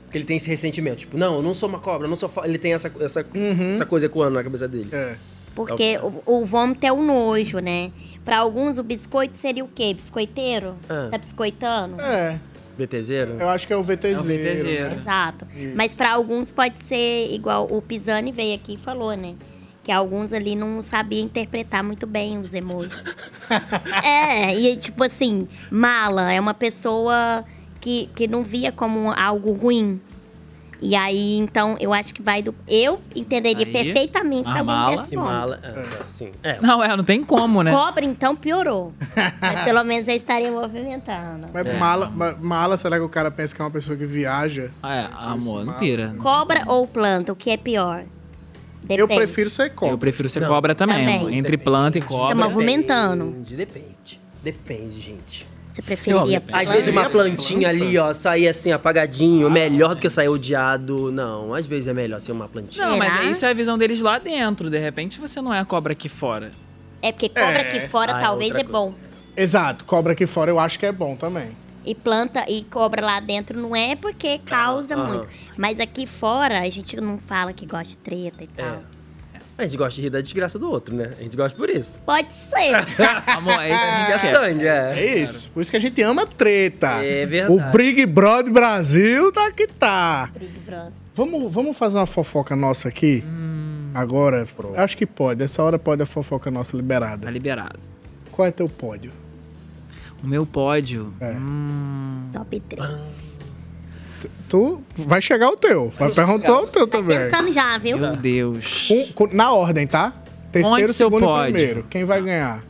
Porque ele tem esse ressentimento. Tipo, não, eu não sou uma cobra, eu não sou. fa-" Ele tem essa, essa, essa coisa ecoando na cabeça dele. É. Porque o, o vômito é o nojo, né? Pra alguns, o biscoito seria o quê? Biscoiteiro? Ah. Tá biscoitando? É. BTZero? Eu acho que é o VTZ. VTZero. Exato. Isso. Mas pra alguns pode ser igual o Pisani veio aqui e falou, né? Que alguns ali não sabiam interpretar muito bem os emojis. é, e tipo assim, mala é uma pessoa que, que não via como algo ruim. E aí, então, eu acho que vai do. Eu entenderia Aí, perfeitamente se a alguém mala. desse E nome. mala. É, sim. É. Não, é, não tem como, né? Cobra, então, piorou. Mas pelo menos eu estaria movimentando. Mas É. mala, ma- mala, será que o cara pensa que é uma pessoa que viaja? É, amor, não pira. Cobra ou planta, o que é pior? Depende. Eu prefiro ser cobra. Eu prefiro ser Não, cobra também. também. Entre planta e cobra. Tá movimentando. Depende, depende. Depende, gente. Você preferiria Às vezes uma plantinha ali, ó, sair assim apagadinho, melhor do que sair odiado. Não, às vezes é melhor ser uma plantinha. Não, mas Será? isso é a visão deles lá dentro. De repente você não é a cobra aqui fora. É porque cobra É. aqui fora Ah, é talvez outra é bom. Exato, cobra aqui fora eu acho que é bom também. E planta e cobra lá dentro não é porque causa aham. muito. Mas aqui fora a gente não fala que gosta de treta e tal. A gente gosta de rir da desgraça do outro, né? A gente gosta por isso. Pode ser. Amor, é isso que a É gente quer. sangue, é. É isso. Por isso que a gente ama treta. É verdade. O Big Brother Brasil tá que tá. Big Brother. Vamos, vamos fazer uma fofoca nossa aqui? Hum. Agora? Acho que pode. Essa hora pode a fofoca nossa liberada. Tá liberado. Qual é teu pódio? O meu pódio. É. Hum, Top 3. Tu vai chegar o teu. Vai perguntar o teu também. Pensando já, viu? meu Deus. Com- na ordem, tá? Terceiro, Onde seu segundo e pódio? primeiro. Quem vai ganhar?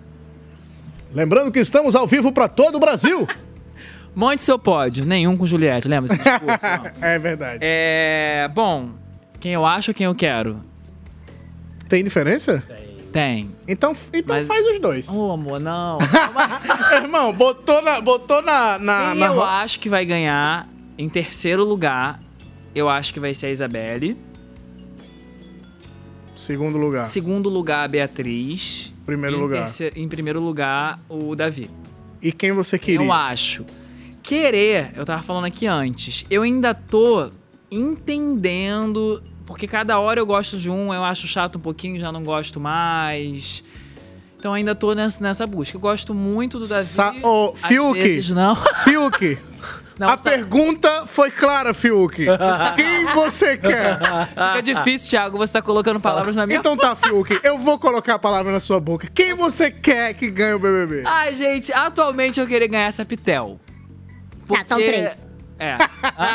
Lembrando que estamos ao vivo pra todo o Brasil. Monte seu pódio. Nenhum com Juliette, lembra esse discurso? É verdade. É. Bom, quem eu acho ou quem eu quero? Tem diferença? Tem. Então, então Mas- faz os dois. Ô, amor, não. Irmão, botou na, botou na, na, Quem na eu acho que vai ganhar em terceiro lugar, eu acho que vai ser a Isabelle. segundo lugar. Segundo lugar, a Beatriz. Primeiro Em lugar. terceiro- em primeiro lugar, o Davi. E quem você queria? Eu acho. Querer, eu tava falando aqui antes, eu ainda tô entendendo. Porque cada hora eu gosto de um, eu acho chato um pouquinho, já não gosto mais. Então ainda tô nessa, nessa busca. Eu gosto muito do Davi. Sa às Fiuk. vezes não. Fiuk. Não, a pergunta foi clara, Fiuk. Quem você quer? Fica difícil, Thiago, você tá colocando palavras na minha Então tá, Fiuk. Eu vou colocar a palavra na sua boca. Quem você quer que ganhe o BBB? Ai, gente, atualmente eu queria ganhar essa Pitel. Tá, são três. É.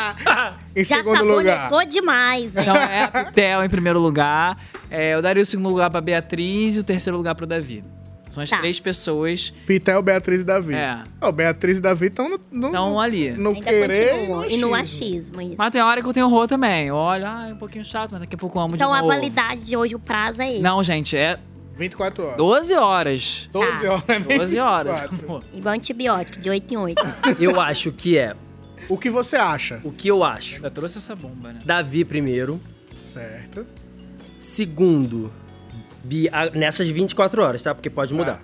em Já segundo lugar. demais, hein? Então é a Pitel em primeiro lugar. É, eu daria o segundo lugar pra Beatriz e o terceiro lugar pro Davi. São as Tá. três pessoas Pitel, Beatriz e Davi. É. Ó, Beatriz e Davi estão no, no, estão ali. no Ainda querer e no E no achismo. achismo, isso. Mas tem hora que eu tenho horror também. Olha, ah, é um pouquinho chato, mas daqui a pouco eu amo Então de a novo. validade de hoje, o prazo é esse. Não, gente, é 24 horas. 12 horas. 12 horas. 12 horas. 24. amor. Igual antibiótico, de 8 em 8. Eu acho que é O que você acha? O que eu acho? Já trouxe essa bomba, né? Davi primeiro. Certo. Segundo, Bia, ah, nessas 24 horas, tá? Porque pode mudar.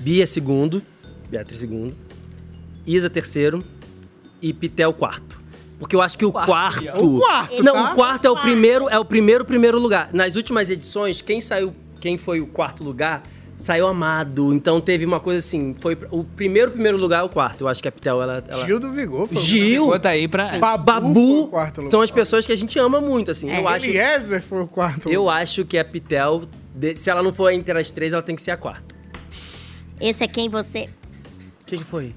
Bia segundo, Beatriz segundo, Isa terceiro e Pitel quarto. Porque eu acho que o quarto. O quarto, não, tá? o quarto é o primeiro, é o primeiro primeiro lugar. Nas últimas edições, quem saiu, quem foi o quarto lugar, saiu amado. Então teve uma coisa assim, foi o primeiro primeiro lugar é o quarto. Eu acho que a Pitel ela, ela... Gil do Vigor. foi o Gil, Bota aí pra. Babu Babu, foi o quarto lugar. são as pessoas que a gente ama muito, assim. É. Eu acho. Eliezer foi o quarto Eu acho que a Pitel, de- se ela não for entre as três, ela tem que ser a quarta. Esse é quem você. O que, que foi?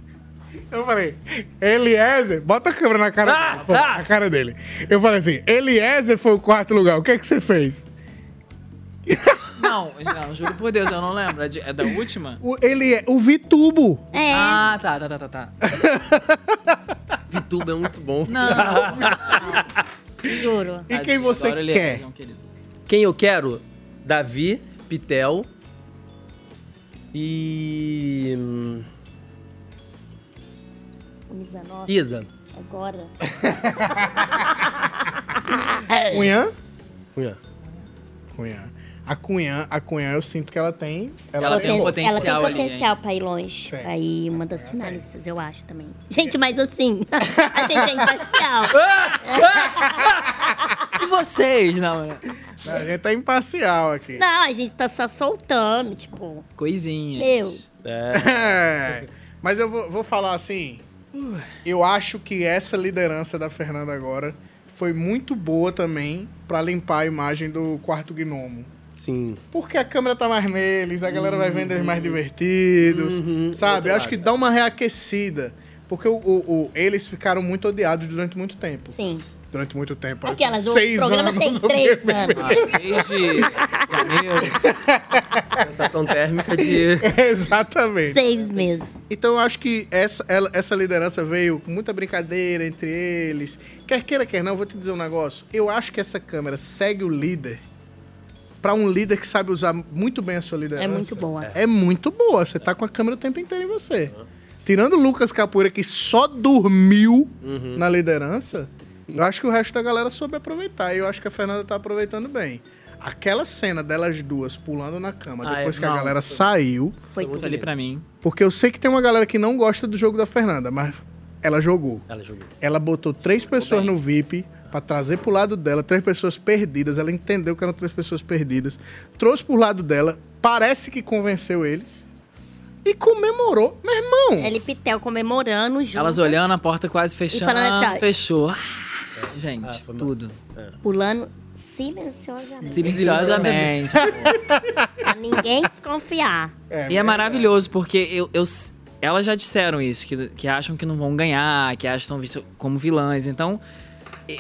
Eu falei, Eliezer, bota a câmera na cara Ah, dele. pô, tá. Na cara dele. Eu falei assim, Eliezer foi o quarto lugar. O que é que você fez? Não, não, juro por Deus, eu não lembro. É, de- é da última? O, ele, o Vitubo. É. Ah, tá, tá, tá, tá, tá. Vituba é muito bom. Não. Juro. E quem você quer? é um querido. Quem eu quero? Davi, Pitel e. Isa, nossa. Isa. Agora. Cunhã? Cunhã. Cunhã. A Cunhã, a Cunhã, eu sinto que ela tem. Ela tem um potencial ela tem hein? potencial pra ir longe. Pra ir uma das finalistas, eu acho também. Gente, mas assim, a gente é imparcial. E vocês, não, né? A gente tá imparcial aqui. Não, a gente tá só soltando, tipo, Coisinha. eu. É. Mas eu vou, vou falar assim. Eu acho que essa liderança da Fernanda agora foi muito boa também pra limpar a imagem do quarto gnomo. Sim. Porque a câmera tá mais neles, a galera vai vendo eles mais divertidos, sabe? Eu acho que dá uma reaquecida. Porque o, o- o- eles ficaram muito odiados durante muito tempo. Sim. Durante muito tempo. Aquelas, o Seis programa anos. tem o três anos. Ah, desde janeiro. Sensação térmica de. Exatamente. Seis meses. Então eu acho que essa, ela- essa liderança veio com muita brincadeira entre eles. Quer queira, quer não, eu vou te dizer um negócio. Eu acho que essa câmera segue o líder pra um líder que sabe usar muito bem a sua liderança. É muito boa. É muito boa. Você tá com a câmera o tempo inteiro em você. Tirando o Lucas Capoeira, que só dormiu Uhum. na liderança, eu acho que o resto da galera soube aproveitar. E eu acho que a Fernanda tá aproveitando bem. Aquela cena delas duas pulando na cama, Ah, depois é, que a não, galera foi- saiu. Foi Isso ali pra mim. Porque eu sei que tem uma galera que não gosta do jogo da Fernanda, mas ela jogou. Ela jogou. Ela botou três pessoas no VIP pra trazer pro lado dela, três pessoas perdidas. Ela entendeu que eram três pessoas perdidas. Trouxe pro lado dela, parece que convenceu eles. E comemorou. Meu irmão! Ela e Pitel comemorando junto. Elas olhando a porta quase fechando. falando assim, ó, fechou. Ah, Gente, tudo. Pulando silenciosamente. Silenciosamente. pra ninguém desconfiar. e é maravilhoso, porque eu, eu- elas já disseram isso, que, que acham que não vão ganhar, que acham que são vistas como vilãs. Então, e-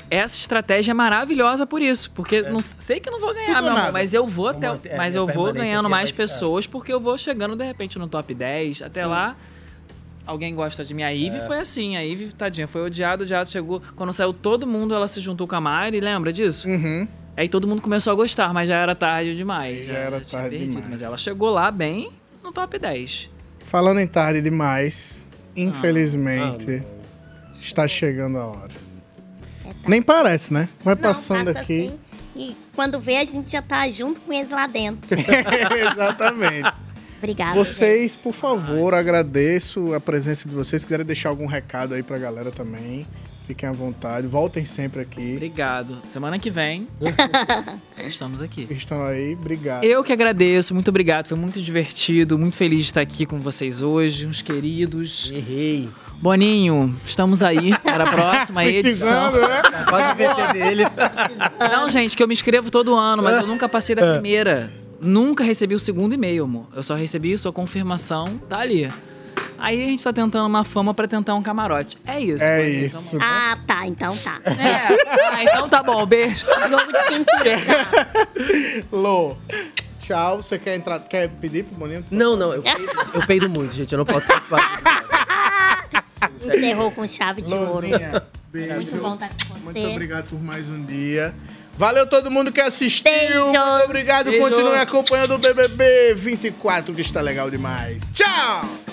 essa estratégia é maravilhosa por isso. Porque não, sei que eu não vou ganhar, meu amor, mas eu vou até. é, mas eu vou ganhando mais pessoas, porque eu vou chegando, de repente, no top 10. Até Sim. lá. Alguém gosta de mim. A Ive É. foi assim. A Ive, tadinha, foi odiada, odiada. Chegou. Quando saiu todo mundo, ela se juntou com a Mari, lembra disso? Uhum. Aí todo mundo começou a gostar, mas já era tarde demais. Já era tinha tarde demais. Mas ela chegou lá bem no top 10. Falando em tarde demais, Ah. infelizmente, está chegando a hora. Nem parece, né? Vai Não, passando passa aqui. assim, e quando vê, a gente já tá junto com eles lá dentro. Exatamente. Obrigada. Vocês, por favor, agradeço a presença de vocês. Se quiserem deixar algum recado aí pra galera também, fiquem à vontade. Voltem sempre aqui. Obrigado. Semana que vem, estamos aqui. Estão aí, obrigado. Eu que agradeço, muito obrigado. Foi muito divertido, muito feliz de estar aqui com vocês hoje, uns queridos. Errei. Boninho, estamos aí para a próxima edição. Precisando, né? Quase o VT dele. Não, gente, que eu me inscrevo todo ano, mas eu nunca passei da primeira. Nunca recebi o segundo e-mail, amor. Eu só recebi sua confirmação, tá ali. Aí a gente tá tentando uma fama pra tentar um camarote. É isso. É Boninho, isso. Ah, tá. Então tá. É. Ah, então tá bom, beijo. Jogo de cintura. Lô, tchau. Você quer entrar? Quer pedir pro Boninho? Não, não, eu peido, eu peido muito, gente. Eu não posso participar. Encerrou com chave de ouro. Lozinha, beijo. Muito bom estar com você. Muito obrigado por mais um dia. Valeu todo mundo que assistiu. Beijos. Muito obrigado. Beijo. Continue acompanhando o BBB 24, que está legal demais. Tchau!